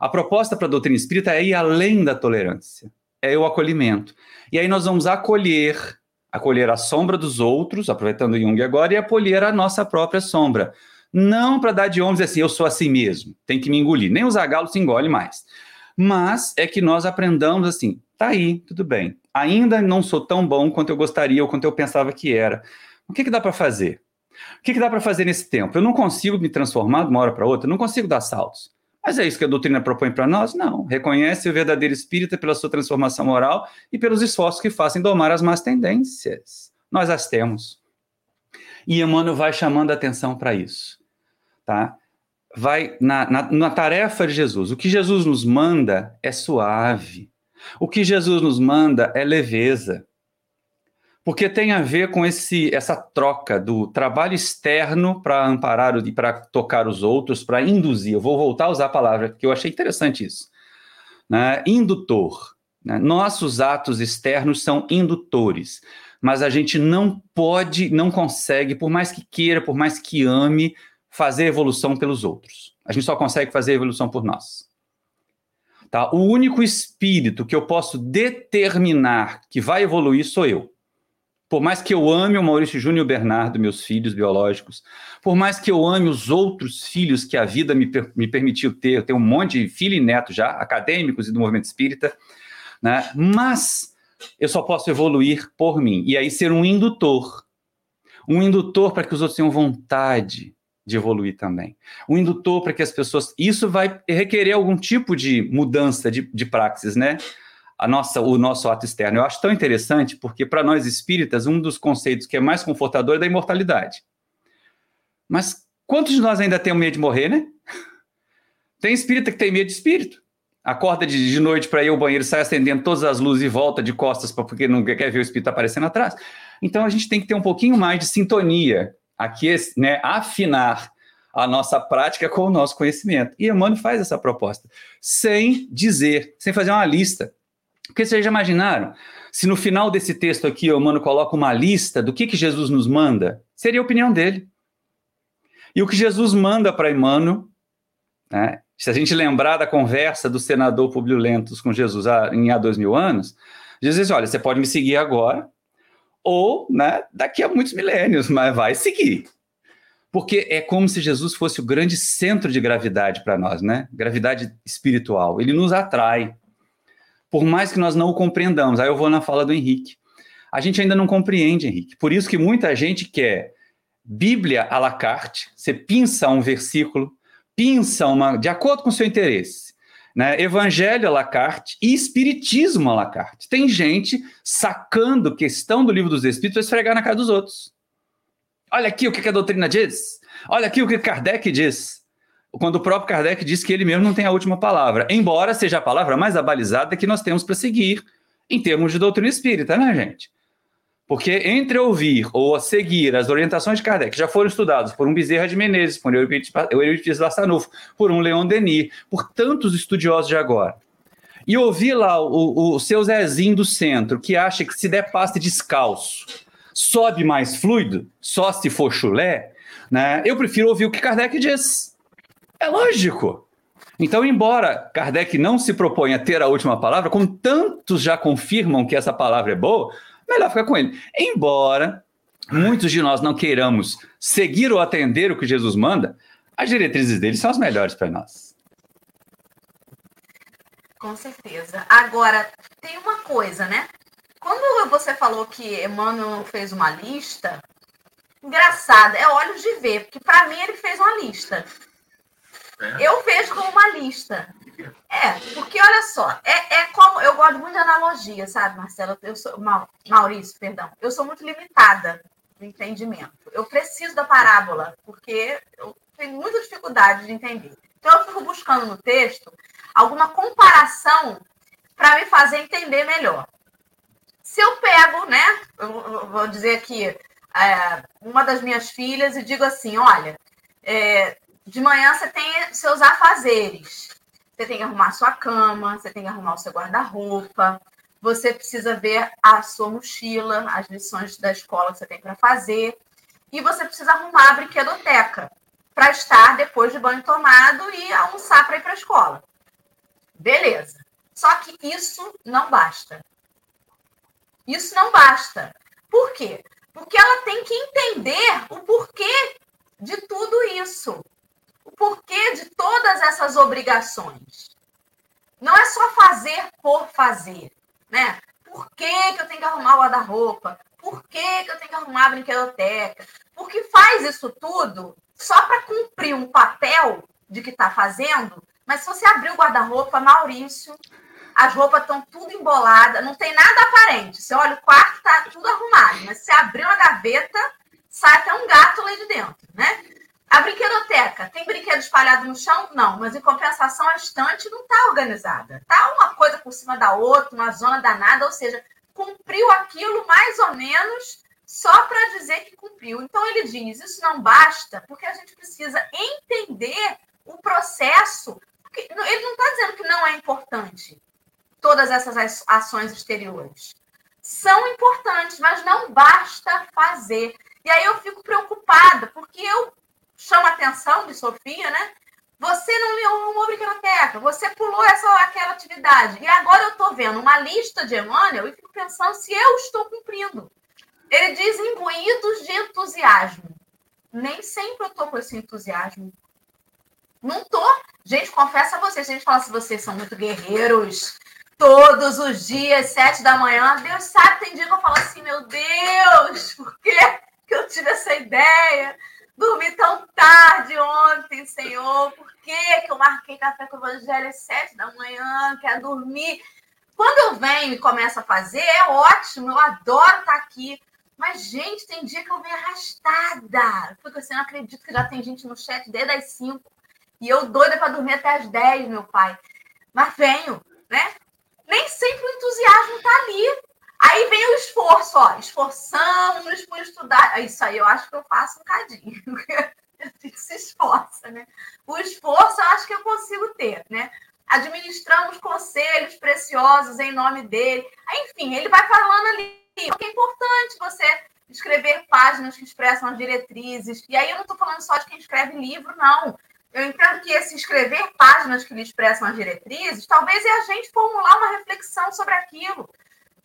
A proposta para a doutrina espírita é ir além da tolerância, é o acolhimento. E aí nós vamos acolher, acolher a sombra dos outros, aproveitando Jung agora, e acolher a nossa própria sombra. Não para dar de ombros assim, eu sou assim mesmo, tem que me engolir. Nem os agalos se engole mais. Mas é que nós aprendamos assim, tá aí, tudo bem. Ainda não sou tão bom quanto eu gostaria ou quanto eu pensava que era. O que, que dá para fazer? O que, que dá para fazer nesse tempo? Eu não consigo me transformar de uma hora para outra, não consigo dar saltos. Mas é isso que a doutrina propõe para nós? Não. Reconhece o verdadeiro espírita pela sua transformação moral e pelos esforços que fazem domar as más tendências. Nós as temos. E Emmanuel vai chamando a atenção para isso. Tá? Vai na, na, na tarefa de Jesus. O que Jesus nos manda é suave. O que Jesus nos manda é leveza. Porque tem a ver com esse, essa troca do trabalho externo para amparar e para tocar os outros, para induzir. Eu vou voltar a usar a palavra, porque eu achei interessante isso. Né? Indutor. Né? Nossos atos externos são indutores, mas a gente não pode, não consegue, por mais que queira, por mais que ame, fazer evolução pelos outros. A gente só consegue fazer evolução por nós. Tá? O único espírito que eu posso determinar que vai evoluir sou eu. Por mais que eu ame o Maurício Júnior Bernardo, meus filhos biológicos, por mais que eu ame os outros filhos que a vida me, per me permitiu ter, eu tenho um monte de filho e neto já, acadêmicos e do movimento espírita, né? mas eu só posso evoluir por mim. E aí ser um indutor. Um indutor para que os outros tenham vontade de evoluir também. Um indutor para que as pessoas. Isso vai requerer algum tipo de mudança de, de praxis, né? A nossa, o nosso ato externo. Eu acho tão interessante porque, para nós espíritas, um dos conceitos que é mais confortador é da imortalidade. Mas quantos de nós ainda tem medo de morrer, né? [LAUGHS] Tem espírita que tem medo de espírito. Acorda de, de noite para ir ao banheiro, sai acendendo todas as luzes e volta de costas pra, porque não quer ver o espírito aparecendo atrás. Então a gente tem que ter um pouquinho mais de sintonia, aqui, né, afinar a nossa prática com o nosso conhecimento. E Emmanuel faz essa proposta, sem dizer, sem fazer uma lista. Porque vocês já imaginaram? Se no final desse texto aqui o mano coloca uma lista do que, que Jesus nos manda, seria a opinião dele. E o que Jesus manda para Emmanuel, né, se a gente lembrar da conversa do senador Publio Lentus com Jesus há, em há dois mil anos, Jesus diz, olha, você pode me seguir agora, ou né, daqui a muitos milênios, mas vai seguir. Porque é como se Jesus fosse o grande centro de gravidade para nós, né? Gravidade espiritual. Ele nos atrai por mais que nós não o compreendamos. Aí eu vou na fala do Henrique. A gente ainda não compreende, Henrique. Por isso que muita gente quer Bíblia à la carte, você pinça um versículo, pinça uma, de acordo com o seu interesse. Né? Evangelho à la carte e Espiritismo à la carte. Tem gente sacando questão do livro dos Espíritos para esfregar na cara dos outros. Olha aqui o que a doutrina diz. Olha aqui o que Kardec diz quando o próprio Kardec diz que ele mesmo não tem a última palavra, embora seja a palavra mais abalizada que nós temos para seguir em termos de doutrina espírita, né, gente? Porque entre ouvir ou seguir as orientações de Kardec, que já foram estudados por um Bezerra de Menezes, por um Euripides Bassanufo, por um Leon Denis, por tantos estudiosos de agora, e ouvir lá o, o seu Zezinho do centro, que acha que se der passe descalço, sobe mais fluido, só se for chulé, né? eu prefiro ouvir o que Kardec diz. É lógico. Então, embora Kardec não se proponha a ter a última palavra, como tantos já confirmam que essa palavra é boa, melhor ficar com ele. Embora muitos de nós não queiramos seguir ou atender o que Jesus manda, as diretrizes dele são as melhores para nós. Com certeza. Agora, tem uma coisa, né? Quando você falou que Emmanuel fez uma lista, engraçado, é olhos de ver, porque para mim ele fez uma lista. É. Eu vejo como uma lista. É, porque olha só, é, é como. Eu gosto muito de analogia, sabe, Marcelo? Eu sou, Maurício, perdão. Eu sou muito limitada no entendimento. Eu preciso da parábola, porque eu tenho muita dificuldade de entender. Então, eu fico buscando no texto alguma comparação para me fazer entender melhor. Se eu pego, né, eu vou dizer aqui, é, uma das minhas filhas e digo assim: olha, é, de manhã você tem seus afazeres. Você tem que arrumar sua cama, você tem que arrumar o seu guarda-roupa, você precisa ver a sua mochila, as lições da escola que você tem para fazer, e você precisa arrumar a brinquedoteca para estar depois de banho tomado e almoçar para ir para a escola. Beleza. Só que isso não basta. Isso não basta. Por quê? Porque ela tem que entender o porquê de tudo isso porquê de todas essas obrigações. Não é só fazer por fazer, né? Por que, que eu tenho que arrumar o guarda-roupa? Por que, que eu tenho que arrumar a brinquedoteca? Porque faz isso tudo só para cumprir um papel de que está fazendo, mas se você abrir o guarda-roupa, Maurício, as roupas estão tudo emboladas, não tem nada aparente. Você olha o quarto, está tudo arrumado, mas se abrir uma gaveta, sai até um gato lá de dentro, né? A brinquedoteca, tem brinquedo espalhado no chão? Não, mas em compensação a estante não está organizada. Tá uma coisa por cima da outra, uma zona danada, ou seja, cumpriu aquilo mais ou menos só para dizer que cumpriu. Então ele diz: isso não basta, porque a gente precisa entender o processo. Ele não está dizendo que não é importante todas essas ações exteriores. São importantes, mas não basta fazer. E aí eu fico preocupada, porque eu chamo a atenção de Sofia, né? Você não leu uma biblioteca, você pulou essa aquela atividade. E agora eu estou vendo uma lista de Emmanuel e fico pensando se eu estou cumprindo. Ele diz imbuídos de entusiasmo. Nem sempre eu estou com esse entusiasmo. Não tô. Gente, confessa a vocês, a gente fala se assim, vocês são muito guerreiros. Todos os dias, sete da manhã, Deus sabe, tem dia que eu falo assim, meu Deus, [LAUGHS] por que eu tive essa ideia? Dormi tão tarde ontem, Senhor, por que, que eu marquei café com o Evangelho às sete da manhã, quero dormir? Quando eu venho e começo a fazer, é ótimo, eu adoro estar aqui. Mas, gente, tem dia que eu venho arrastada. Eu fico assim, não acredito que já tem gente no chat desde as 5. E eu doida para dormir até as 10, meu pai. Mas venho, né? Nem sempre o entusiasmo está ali. Aí vem o esforço, ó. Esforçamos por estudar. Isso aí eu acho que eu faço um cadinho. [LAUGHS] a gente se esforça, né? O esforço eu acho que eu consigo ter, né? Administramos conselhos preciosos em nome dele. Enfim, ele vai falando ali. É importante você escrever páginas que expressam as diretrizes. E aí eu não estou falando só de quem escreve livro, não. Eu entendo que esse escrever páginas que lhe expressam as diretrizes, talvez é a gente formular uma reflexão sobre aquilo.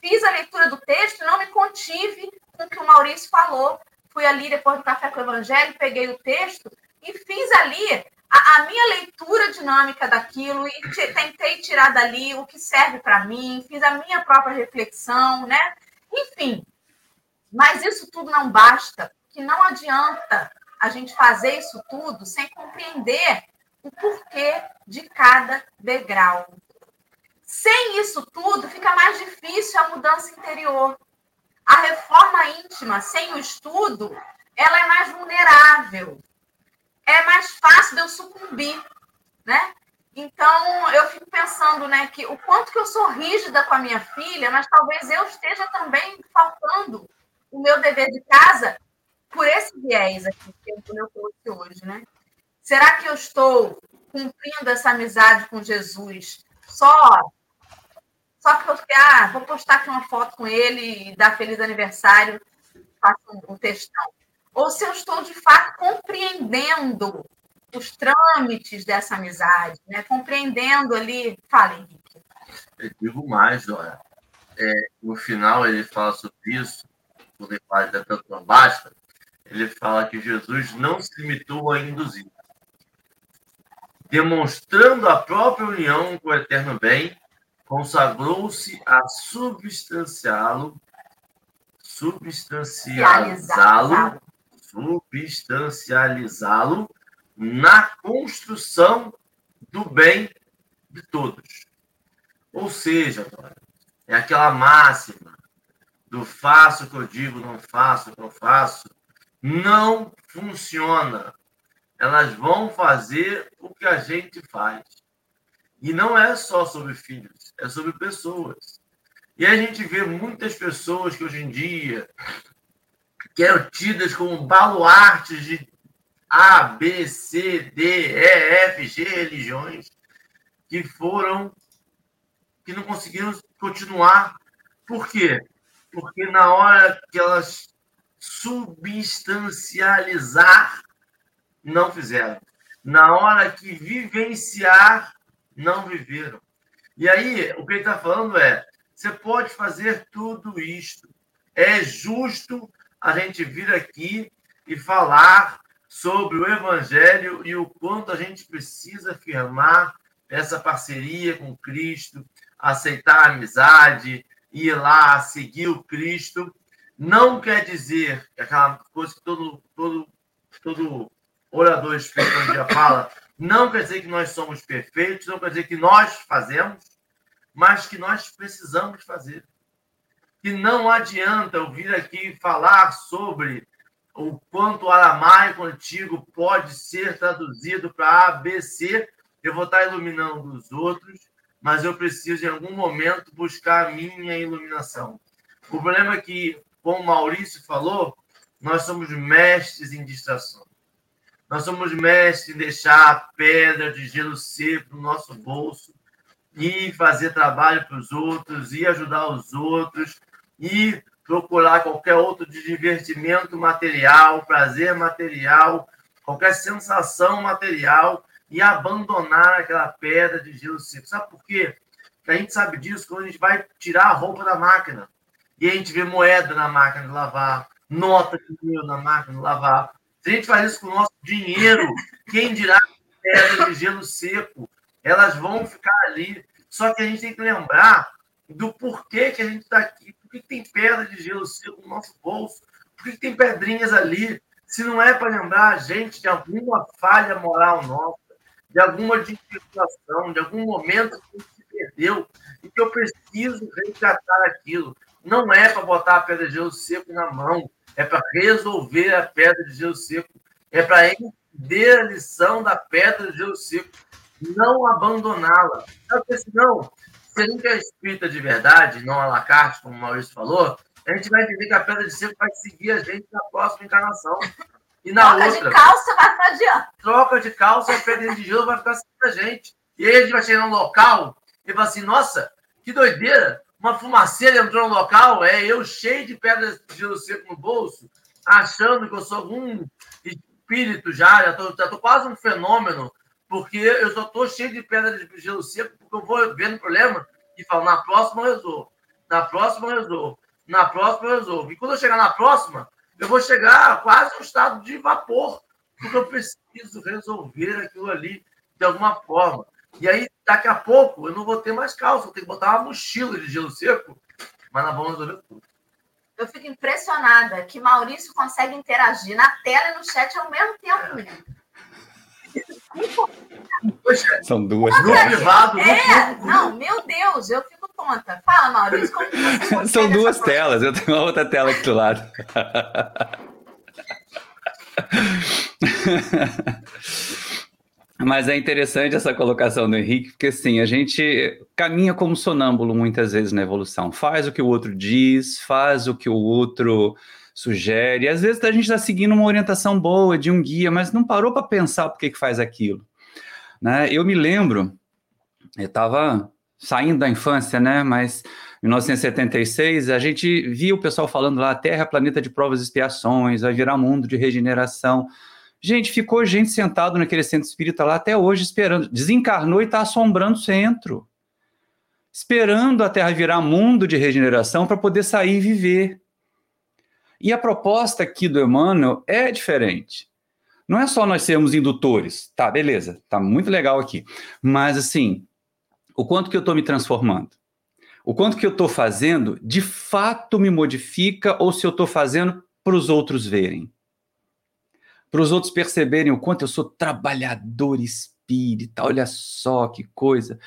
Fiz a leitura do texto não me contive com o que o Maurício falou. Fui ali depois do Café com o Evangelho, peguei o texto e fiz ali a, a minha leitura dinâmica daquilo e tentei tirar dali o que serve para mim, fiz a minha própria reflexão, né? Enfim, mas isso tudo não basta, que não adianta a gente fazer isso tudo sem compreender o porquê de cada degrau. Sem isso tudo, fica mais difícil a mudança interior. A reforma íntima, sem o estudo, ela é mais vulnerável. É mais fácil de eu sucumbir, né? Então, eu fico pensando, né, que o quanto que eu sou rígida com a minha filha, mas talvez eu esteja também faltando o meu dever de casa por esse viés aqui que eu trouxe hoje, né? Será que eu estou cumprindo essa amizade com Jesus só só porque ah, vou postar aqui uma foto com ele e dar feliz aniversário, faço um, um textão. Ou se eu estou de fato compreendendo os trâmites dessa amizade, né? Compreendendo ali. Fala, Henrique. Eu digo mais, Dora. É, no final ele fala sobre isso, quando ele fala da tanto não basta, ele fala que Jesus não se limitou a induzir, demonstrando a própria união com o eterno bem, consagrou-se a substanciá-lo, substancializá-lo, substancializá-lo na construção do bem de todos. Ou seja, é aquela máxima do faço o que eu digo, não faço o que eu faço, não funciona. Elas vão fazer o que a gente faz. E não é só sobre filhos, é sobre pessoas. E a gente vê muitas pessoas que hoje em dia que eram tidas como baluartes de A, B, C, D, E, F, G religiões, que foram, que não conseguiram continuar. Por quê? Porque na hora que elas substancializar, não fizeram. Na hora que vivenciar, não viveram. E aí, o que ele está falando é: você pode fazer tudo isto. É justo a gente vir aqui e falar sobre o Evangelho e o quanto a gente precisa afirmar essa parceria com Cristo, aceitar a amizade, ir lá seguir o Cristo não quer dizer aquela coisa que todo, todo, todo orador espírita um dia fala, não quer dizer que nós somos perfeitos, não quer dizer que nós fazemos, mas que nós precisamos fazer. Que não adianta eu vir aqui falar sobre o quanto o aramaico antigo pode ser traduzido para A, B, C. Eu vou estar iluminando os outros, mas eu preciso, em algum momento, buscar a minha iluminação. O problema é que, como Maurício falou, nós somos mestres em distração. Nós somos mestres em deixar a pedra de gelo seco no nosso bolso e fazer trabalho para os outros, e ajudar os outros, e procurar qualquer outro divertimento material, prazer material, qualquer sensação material e abandonar aquela pedra de gelo seco. Sabe por quê? Porque a gente sabe disso quando a gente vai tirar a roupa da máquina e a gente vê moeda na máquina de lavar, nota de dinheiro na máquina de lavar. Se a gente faz isso com o nosso dinheiro, quem dirá pedra de gelo seco? Elas vão ficar ali. Só que a gente tem que lembrar do porquê que a gente está aqui. Por que tem pedra de gelo seco no nosso bolso? Por que tem pedrinhas ali? Se não é para lembrar a gente de alguma falha moral nossa, de alguma discriminação, de algum momento que a gente se perdeu e que eu preciso resgatar aquilo. Não é para botar a pedra de gelo seco na mão, é para resolver a pedra de gelo seco, é para entender a lição da pedra de gelo seco, não abandoná-la. Porque senão, se a gente é espírita de verdade, não a la carte, como o Maurício falou, a gente vai entender que a pedra de seco vai seguir a gente na próxima encarnação. E na Troca outra. de calça vai pra adiante. Troca de calça, a pedra de gelo vai ficar seguindo a gente. E aí a gente vai chegar num local e fala assim: nossa, que doideira! Uma fumaceira entrou no local, é eu cheio de pedras de gelo seco no bolso, achando que eu sou algum espírito já, já tô, já tô quase um fenômeno, porque eu só tô cheio de pedras de gelo seco, porque eu vou vendo problema e falo, na próxima eu resolvo, na próxima eu resolvo, na próxima eu resolvo. E quando eu chegar na próxima, eu vou chegar quase no estado de vapor, porque eu preciso resolver aquilo ali de alguma forma. E aí, daqui a pouco, eu não vou ter mais calça, vou ter que botar uma mochila de gelo seco, mas nós vamos resolver tudo. Eu fico impressionada que Maurício consegue interagir na tela e no chat ao mesmo tempo. mesmo. Poxa, São duas. no privado, É, público, não, meu Deus, eu fico tonta. Fala, Maurício, como que você [LAUGHS] consegue São duas telas, eu tenho uma outra tela aqui do lado. [LAUGHS] Mas é interessante essa colocação do Henrique, porque assim, a gente caminha como sonâmbulo muitas vezes na evolução. Faz o que o outro diz, faz o que o outro sugere. Às vezes a gente está seguindo uma orientação boa de um guia, mas não parou para pensar por que, que faz aquilo. Né? Eu me lembro, eu estava saindo da infância, né? Mas em 1976 a gente via o pessoal falando lá: Terra é planeta de provas e expiações, vai virar mundo de regeneração. Gente, ficou gente sentado naquele centro espírita lá até hoje esperando. Desencarnou e está assombrando o centro. Esperando a Terra virar mundo de regeneração para poder sair e viver. E a proposta aqui do Emmanuel é diferente. Não é só nós sermos indutores. Tá, beleza, tá muito legal aqui. Mas assim, o quanto que eu estou me transformando? O quanto que eu estou fazendo de fato me modifica ou se eu estou fazendo para os outros verem? Para os outros perceberem o quanto eu sou trabalhador espírita, olha só que coisa.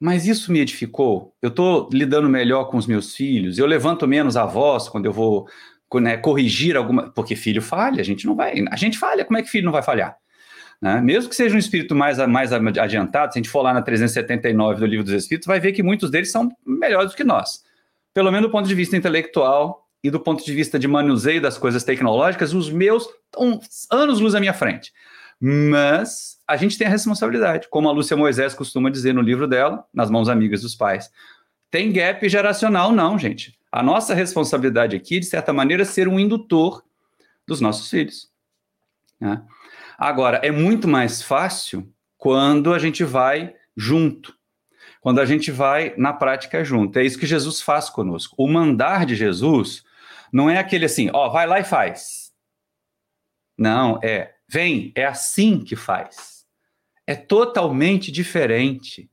Mas isso me edificou? Eu estou lidando melhor com os meus filhos? Eu levanto menos a voz quando eu vou né, corrigir alguma. Porque filho falha, a gente não vai. A gente falha, como é que filho não vai falhar? Né? Mesmo que seja um espírito mais, mais adiantado, se a gente for lá na 379 do Livro dos Espíritos, vai ver que muitos deles são melhores do que nós. Pelo menos do ponto de vista intelectual e do ponto de vista de manuseio das coisas tecnológicas, os meus estão anos luz à minha frente. Mas a gente tem a responsabilidade, como a Lúcia Moisés costuma dizer no livro dela, Nas Mãos Amigas dos Pais. Tem gap geracional, não, gente. A nossa responsabilidade aqui, de certa maneira, é ser um indutor dos nossos filhos. Né? Agora, é muito mais fácil quando a gente vai junto, quando a gente vai na prática junto. É isso que Jesus faz conosco. O mandar de Jesus não é aquele assim, ó, vai lá e faz. Não, é, vem, é assim que faz. É totalmente diferente.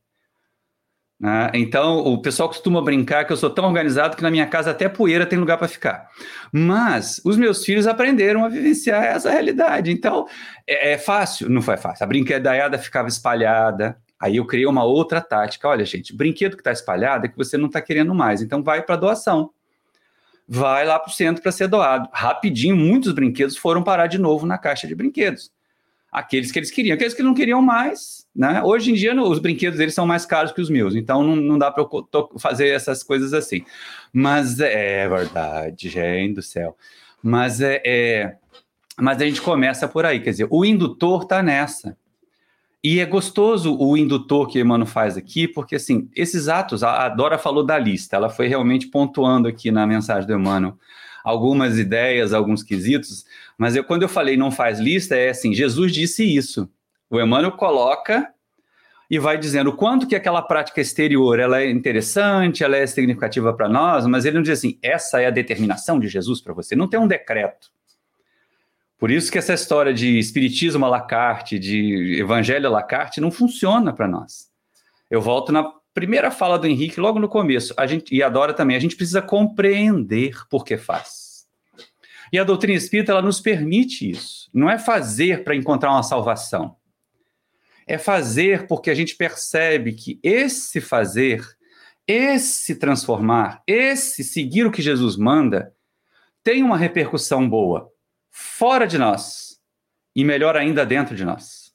Né? Então, o pessoal costuma brincar que eu sou tão organizado que na minha casa até poeira tem lugar para ficar. Mas os meus filhos aprenderam a vivenciar essa realidade. Então, é, é fácil? Não foi fácil. A brinquedaiada ficava espalhada. Aí eu criei uma outra tática. Olha, gente, brinquedo que está espalhado é que você não está querendo mais. Então, vai para doação. Vai lá para o centro para ser doado. Rapidinho, muitos brinquedos foram parar de novo na caixa de brinquedos. aqueles que eles queriam. Aqueles que não queriam mais, né? Hoje em dia, os brinquedos deles são mais caros que os meus, então não, não dá para eu fazer essas coisas assim. Mas é, é verdade, gente do céu. Mas é, é, mas a gente começa por aí, quer dizer, o indutor está nessa. E é gostoso o indutor que o Emmanuel faz aqui, porque assim, esses atos, a Dora falou da lista, ela foi realmente pontuando aqui na mensagem do Emmanuel algumas ideias, alguns quesitos, mas eu, quando eu falei não faz lista, é assim, Jesus disse isso. O Emmanuel coloca e vai dizendo o quanto que aquela prática exterior ela é interessante, ela é significativa para nós, mas ele não diz assim, essa é a determinação de Jesus para você, não tem um decreto. Por isso que essa história de espiritismo à la carte, de evangelho à la carte, não funciona para nós. Eu volto na primeira fala do Henrique, logo no começo, a gente, e adora também, a gente precisa compreender por que faz. E a doutrina espírita, ela nos permite isso. Não é fazer para encontrar uma salvação. É fazer porque a gente percebe que esse fazer, esse transformar, esse seguir o que Jesus manda, tem uma repercussão boa fora de nós e melhor ainda dentro de nós.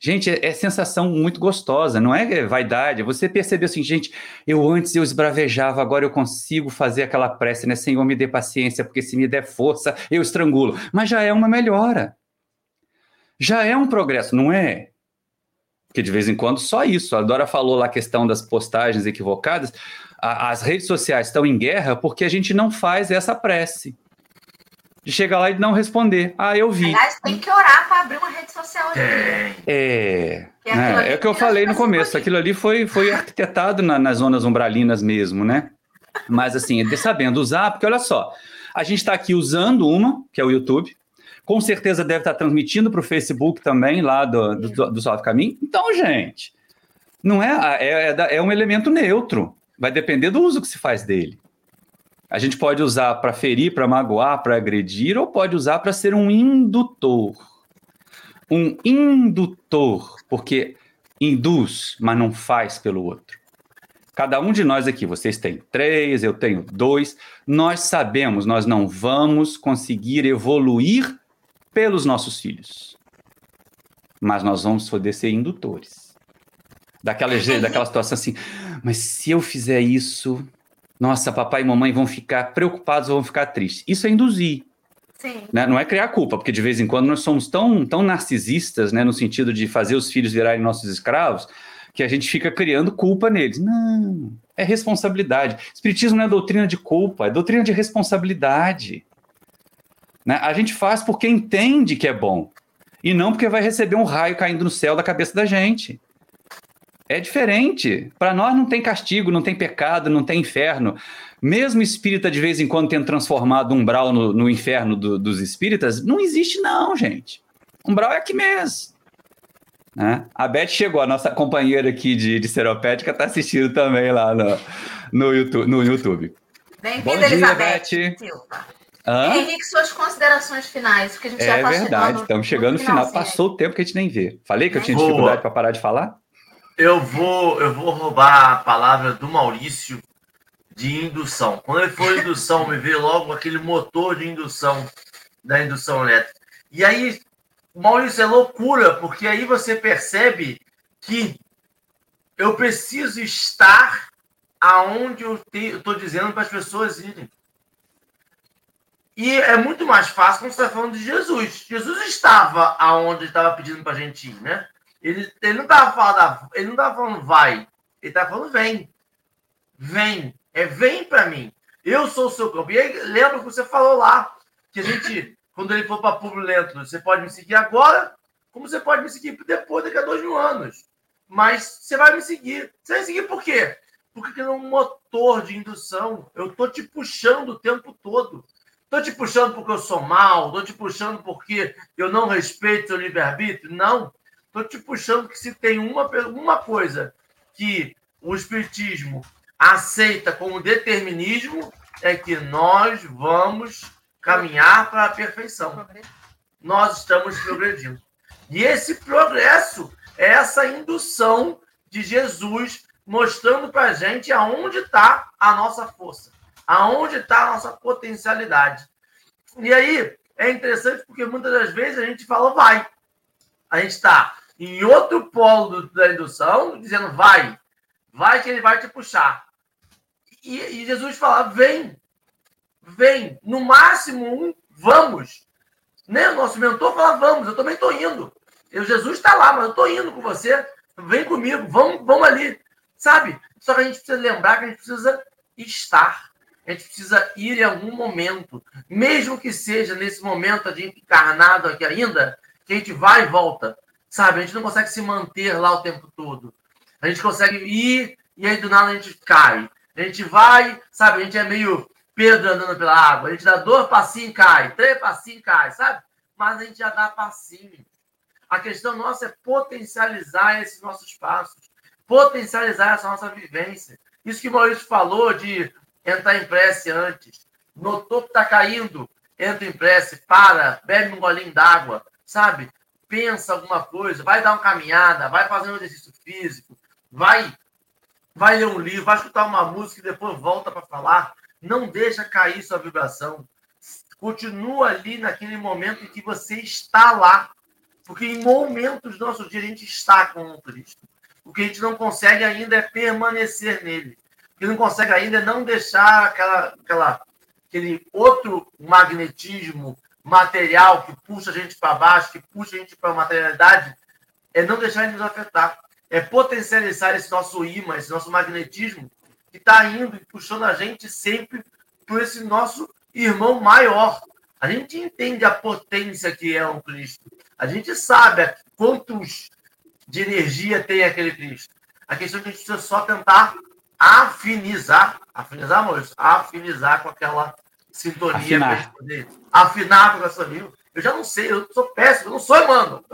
Gente, é, é, sensação muito gostosa, não é vaidade. É você percebeu assim, gente, eu antes eu esbravejava, agora eu consigo fazer aquela prece, né? Senhor, me dê paciência, porque se me der força, eu estrangulo. Mas já é uma melhora. Já é um progresso, não é? Porque de vez em quando só isso. A Dora falou lá a questão das postagens equivocadas. A, as redes sociais estão em guerra porque a gente não faz essa prece de chegar lá e não responder. Ah, eu vi. Aliás, tem que orar para abrir uma rede social. É. É, né? é o que eu falei no começo. Aquilo ali foi, foi arquitetado na, nas zonas umbralinas mesmo, né? Mas assim, é sabendo usar, porque olha só, a gente está aqui usando uma, que é o YouTube. Com certeza deve estar tá transmitindo para o Facebook também, lá do, do, do Salve Caminho. Então, gente, não é, é, é, é um elemento neutro. Vai depender do uso que se faz dele. A gente pode usar para ferir, para magoar, para agredir, ou pode usar para ser um indutor. Um indutor, porque induz, mas não faz pelo outro. Cada um de nós aqui, vocês têm três, eu tenho dois, nós sabemos, nós não vamos conseguir evoluir pelos nossos filhos. Mas nós vamos poder ser indutores. Daquela, [LAUGHS] daquela situação assim, mas se eu fizer isso, nossa, papai e mamãe vão ficar preocupados ou vão ficar tristes. Isso é induzir. Né? Não é criar culpa, porque de vez em quando nós somos tão, tão narcisistas, né, no sentido de fazer os filhos virarem nossos escravos, que a gente fica criando culpa neles. Não, é responsabilidade. Espiritismo não é doutrina de culpa, é doutrina de responsabilidade. Né? A gente faz porque entende que é bom, e não porque vai receber um raio caindo no céu da cabeça da gente. É diferente. Para nós não tem castigo, não tem pecado, não tem inferno. Mesmo espírita, de vez em quando, tendo transformado um umbral no, no inferno do, dos espíritas, não existe, não, gente. Umbral é aqui mesmo. Né? A Beth chegou, a nossa companheira aqui de, de Seropédica está assistindo também lá no, no YouTube. No YouTube. Bom dia, Elizabeth. Hã? Henrique, suas considerações finais, porque a gente é já está verdade, chegando estamos chegando no final. Passou o tempo que a gente nem vê. Falei que eu tinha dificuldade para parar de falar? Eu vou, eu vou roubar a palavra do Maurício de indução. Quando ele for indução, me vê logo aquele motor de indução da indução elétrica. E aí, Maurício, é loucura, porque aí você percebe que eu preciso estar aonde eu estou dizendo para as pessoas irem. E é muito mais fácil quando você está falando de Jesus. Jesus estava aonde estava pedindo para a gente ir, né? Ele, ele não estava falando, ele não tava falando vai, ele estava falando vem. Vem. É vem para mim. Eu sou o seu campo. E aí, lembra que você falou lá, que a gente, [LAUGHS] quando ele for para público lento, você pode me seguir agora, como você pode me seguir depois, daqui a dois mil anos. Mas você vai me seguir. Você vai me seguir por quê? Porque é um motor de indução. Eu tô te puxando o tempo todo. Tô te puxando porque eu sou mal, tô te puxando porque eu não respeito seu livre-arbítrio. Não. Estou te puxando que se tem uma, uma coisa que o Espiritismo aceita como determinismo, é que nós vamos caminhar para a perfeição. Nós estamos progredindo. E esse progresso é essa indução de Jesus mostrando para a gente aonde está a nossa força, aonde está a nossa potencialidade. E aí é interessante porque muitas das vezes a gente fala vai, A gente está em outro polo da indução, dizendo vai, vai que ele vai te puxar. E, e Jesus fala: vem, vem, no máximo um, vamos. Né? O nosso mentor fala: vamos, eu também estou indo. Eu, Jesus está lá, mas eu estou indo com você. Vem comigo, vamos, vamos ali. Sabe? Só que a gente precisa lembrar que a gente precisa estar. A gente precisa ir em algum momento, mesmo que seja nesse momento de encarnado aqui ainda, que a gente vai e volta, sabe? A gente não consegue se manter lá o tempo todo. A gente consegue ir e aí do nada a gente cai. A gente vai, sabe? A gente é meio Pedro andando pela água. A gente dá dois passinhos e cai, três passinhos e cai, sabe? Mas a gente já dá passinho. A questão nossa é potencializar esses nossos passos, potencializar essa nossa vivência. Isso que o Maurício falou de entrar em prece antes. Notou que está caindo, entra em prece, para, bebe um golinho d'água, sabe? Pensa alguma coisa, vai dar uma caminhada, vai fazer um exercício físico, vai vai ler um livro, vai escutar uma música e depois volta para falar. Não deixa cair sua vibração. Continua ali naquele momento em que você está lá. Porque em momentos do nosso dia a gente está com o Cristo. O que a gente não consegue ainda é permanecer nele que não consegue ainda não deixar aquela, aquela, aquele outro magnetismo material que puxa a gente para baixo, que puxa a gente para a materialidade, é não deixar ele nos afetar. É potencializar esse nosso imã, esse nosso magnetismo, que está indo e puxando a gente sempre por esse nosso irmão maior. A gente entende a potência que é um Cristo. A gente sabe quantos de energia tem aquele Cristo. A questão é que a gente precisa só tentar afinizar, afinizar, Maurício, afinizar com aquela sintonia afinar. poder afinar com essa nível. Eu já não sei, eu sou péssimo, eu não sou humano.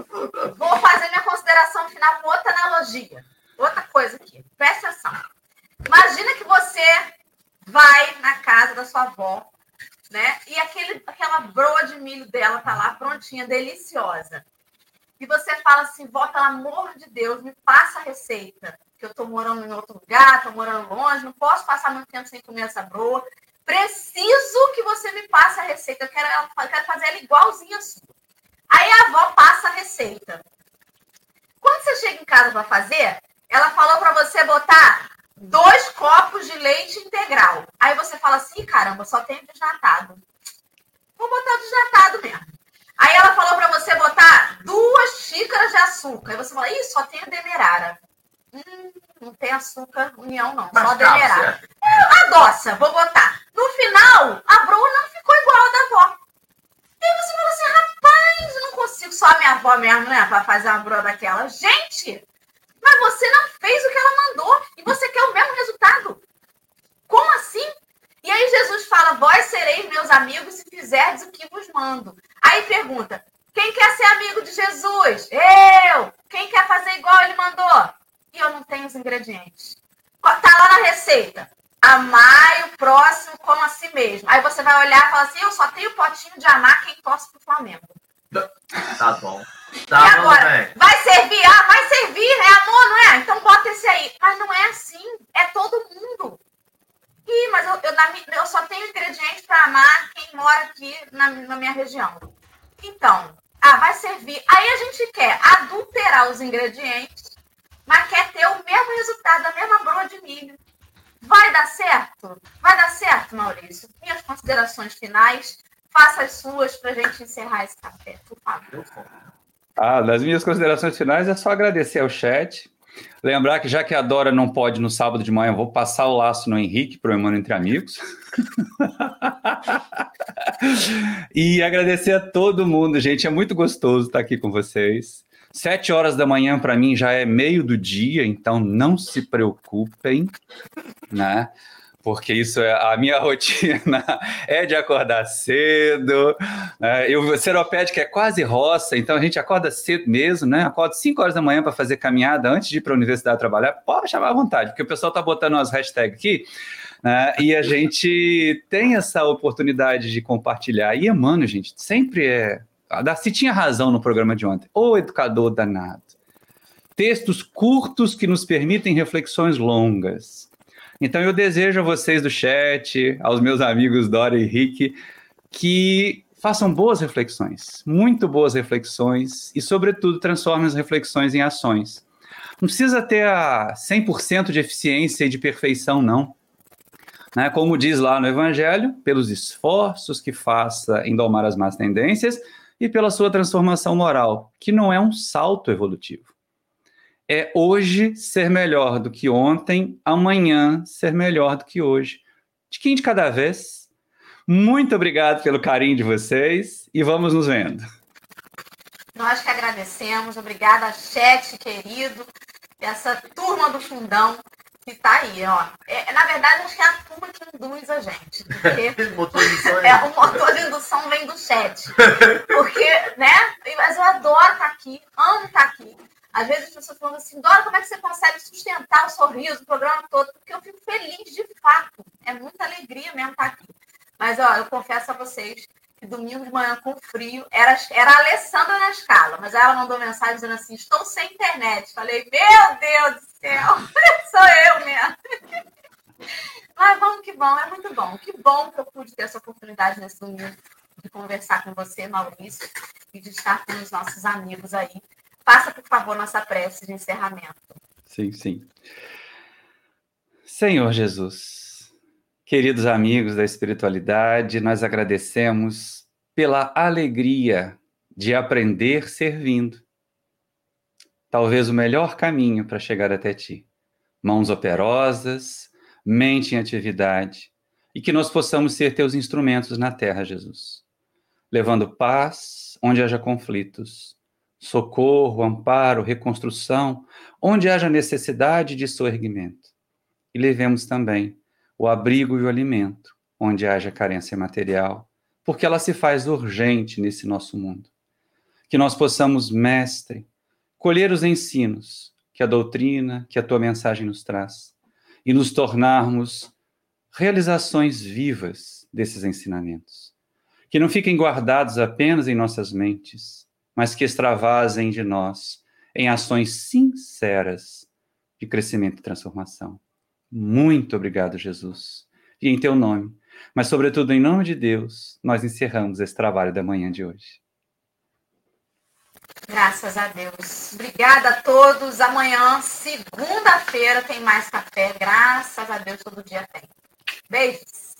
Vou fazer minha consideração final com outra analogia. Outra coisa aqui. Presta atenção. Imagina que você vai na casa da sua avó, né? E aquele, aquela broa de milho dela tá lá prontinha, deliciosa. E você fala assim, vó, pelo amor de Deus, me passa a receita que eu estou morando em outro lugar, estou morando longe, não posso passar muito tempo sem comer essa broa. Preciso que você me passe a receita, eu quero, eu quero fazer ela igualzinha a sua. Aí a avó passa a receita. Quando você chega em casa para fazer, ela falou para você botar dois copos de leite integral. Aí você fala assim, caramba, só tem desnatado. Vou botar desnatado mesmo. Aí ela falou para você botar duas xícaras de açúcar. Aí você fala, ih, só tem demerara. Hum, não tem açúcar união, não. Mas só demerara. É, adoça, vou botar. No final, a broa não ficou igual a da avó. E aí você fala assim, rapaz, eu não consigo só a minha avó mesmo, né? Pra fazer uma broa daquela. Gente, mas você não fez o que ela mandou. E você quer o mesmo resultado. Como assim? E aí Jesus fala, vós sereis meus amigos se fizerdes o que vos mando. Aí pergunta, quem quer ser amigo de Jesus? Eu! Quem quer fazer igual ele mandou? E eu não tenho os ingredientes. Tá lá na receita. Amar o próximo como a si mesmo. Aí você vai olhar e falar assim: eu só tenho potinho de amar quem torce pro Flamengo. Tá bom. Tá e agora, vai servir? Ah, vai servir, é amor, não é? Então bota esse aí. Mas não é assim, é todo mundo. Ih, mas eu, eu, eu só tenho ingredientes para amar quem mora aqui na, na minha região. Então, ah, vai servir. Aí a gente quer adulterar os ingredientes mas quer ter o mesmo resultado, a mesma broa de milho. Vai dar certo? Vai dar certo, Maurício? Minhas considerações finais, faça as suas para a gente encerrar esse café, por favor. Ah, das minhas considerações finais é só agradecer ao chat. Lembrar que já que a Dora não pode no sábado de manhã, vou passar o laço no Henrique para o Emano Entre Amigos. [LAUGHS] e agradecer a todo mundo, gente. É muito gostoso estar aqui com vocês. Sete horas da manhã para mim já é meio do dia, então não se preocupem, né? Porque isso é a minha [LAUGHS] rotina é de acordar cedo. Né? Eu seropédica é quase roça, então a gente acorda cedo mesmo, né? Acorda 5 horas da manhã para fazer caminhada antes de ir para a universidade trabalhar. Pode chamar à vontade, porque o pessoal está botando umas hashtags aqui. Né? E a gente tem essa oportunidade de compartilhar. E, mano, gente, sempre é a Darcy tinha razão no programa de ontem. O educador danado. Textos curtos que nos permitem reflexões longas. Então eu desejo a vocês do chat, aos meus amigos Dora e Rick, que façam boas reflexões, muito boas reflexões, e, sobretudo, transformem as reflexões em ações. Não precisa ter a 100% de eficiência e de perfeição, não. Né? Como diz lá no Evangelho, pelos esforços que faça em domar as más tendências e pela sua transformação moral, que não é um salto evolutivo. É hoje ser melhor do que ontem, amanhã ser melhor do que hoje. De quem de cada vez. Muito obrigado pelo carinho de vocês e vamos nos vendo. Nós que agradecemos. Obrigada, chat querido essa turma do fundão que está aí, ó. É, na verdade, acho que é a turma que induz a gente. Porque [LAUGHS] [LAUGHS] é, o motor de indução vem do chat. Porque, né? Mas eu adoro estar tá aqui, amo estar tá aqui. Às vezes as pessoas falam assim, Dora, como é que você consegue sustentar o sorriso, o programa todo? Porque eu fico feliz de fato. É muita alegria mesmo estar tá aqui. Mas, ó, eu confesso a vocês que domingo de manhã com frio, era, era a Alessandra na escala, mas ela mandou mensagem dizendo assim: estou sem internet. Falei, meu Deus do céu, [LAUGHS] sou eu mesmo. [LAUGHS] Mas vamos que bom, é muito bom. Que bom que eu pude ter essa oportunidade nesse domingo de conversar com você, Maurício, e de estar com os nossos amigos aí. Faça, por favor, nossa prece de encerramento. Sim, sim. Senhor Jesus, Queridos amigos da espiritualidade, nós agradecemos pela alegria de aprender servindo. Talvez o melhor caminho para chegar até ti. Mãos operosas, mente em atividade, e que nós possamos ser teus instrumentos na terra, Jesus. Levando paz onde haja conflitos, socorro, amparo, reconstrução, onde haja necessidade de soerguimento. E levemos também o abrigo e o alimento, onde haja carência material, porque ela se faz urgente nesse nosso mundo. Que nós possamos, mestre, colher os ensinos que a doutrina, que a tua mensagem nos traz, e nos tornarmos realizações vivas desses ensinamentos. Que não fiquem guardados apenas em nossas mentes, mas que extravasem de nós em ações sinceras de crescimento e transformação. Muito obrigado, Jesus. E em teu nome, mas sobretudo em nome de Deus, nós encerramos esse trabalho da manhã de hoje. Graças a Deus. Obrigada a todos. Amanhã, segunda-feira, tem mais café. Graças a Deus, todo dia tem. Beijos.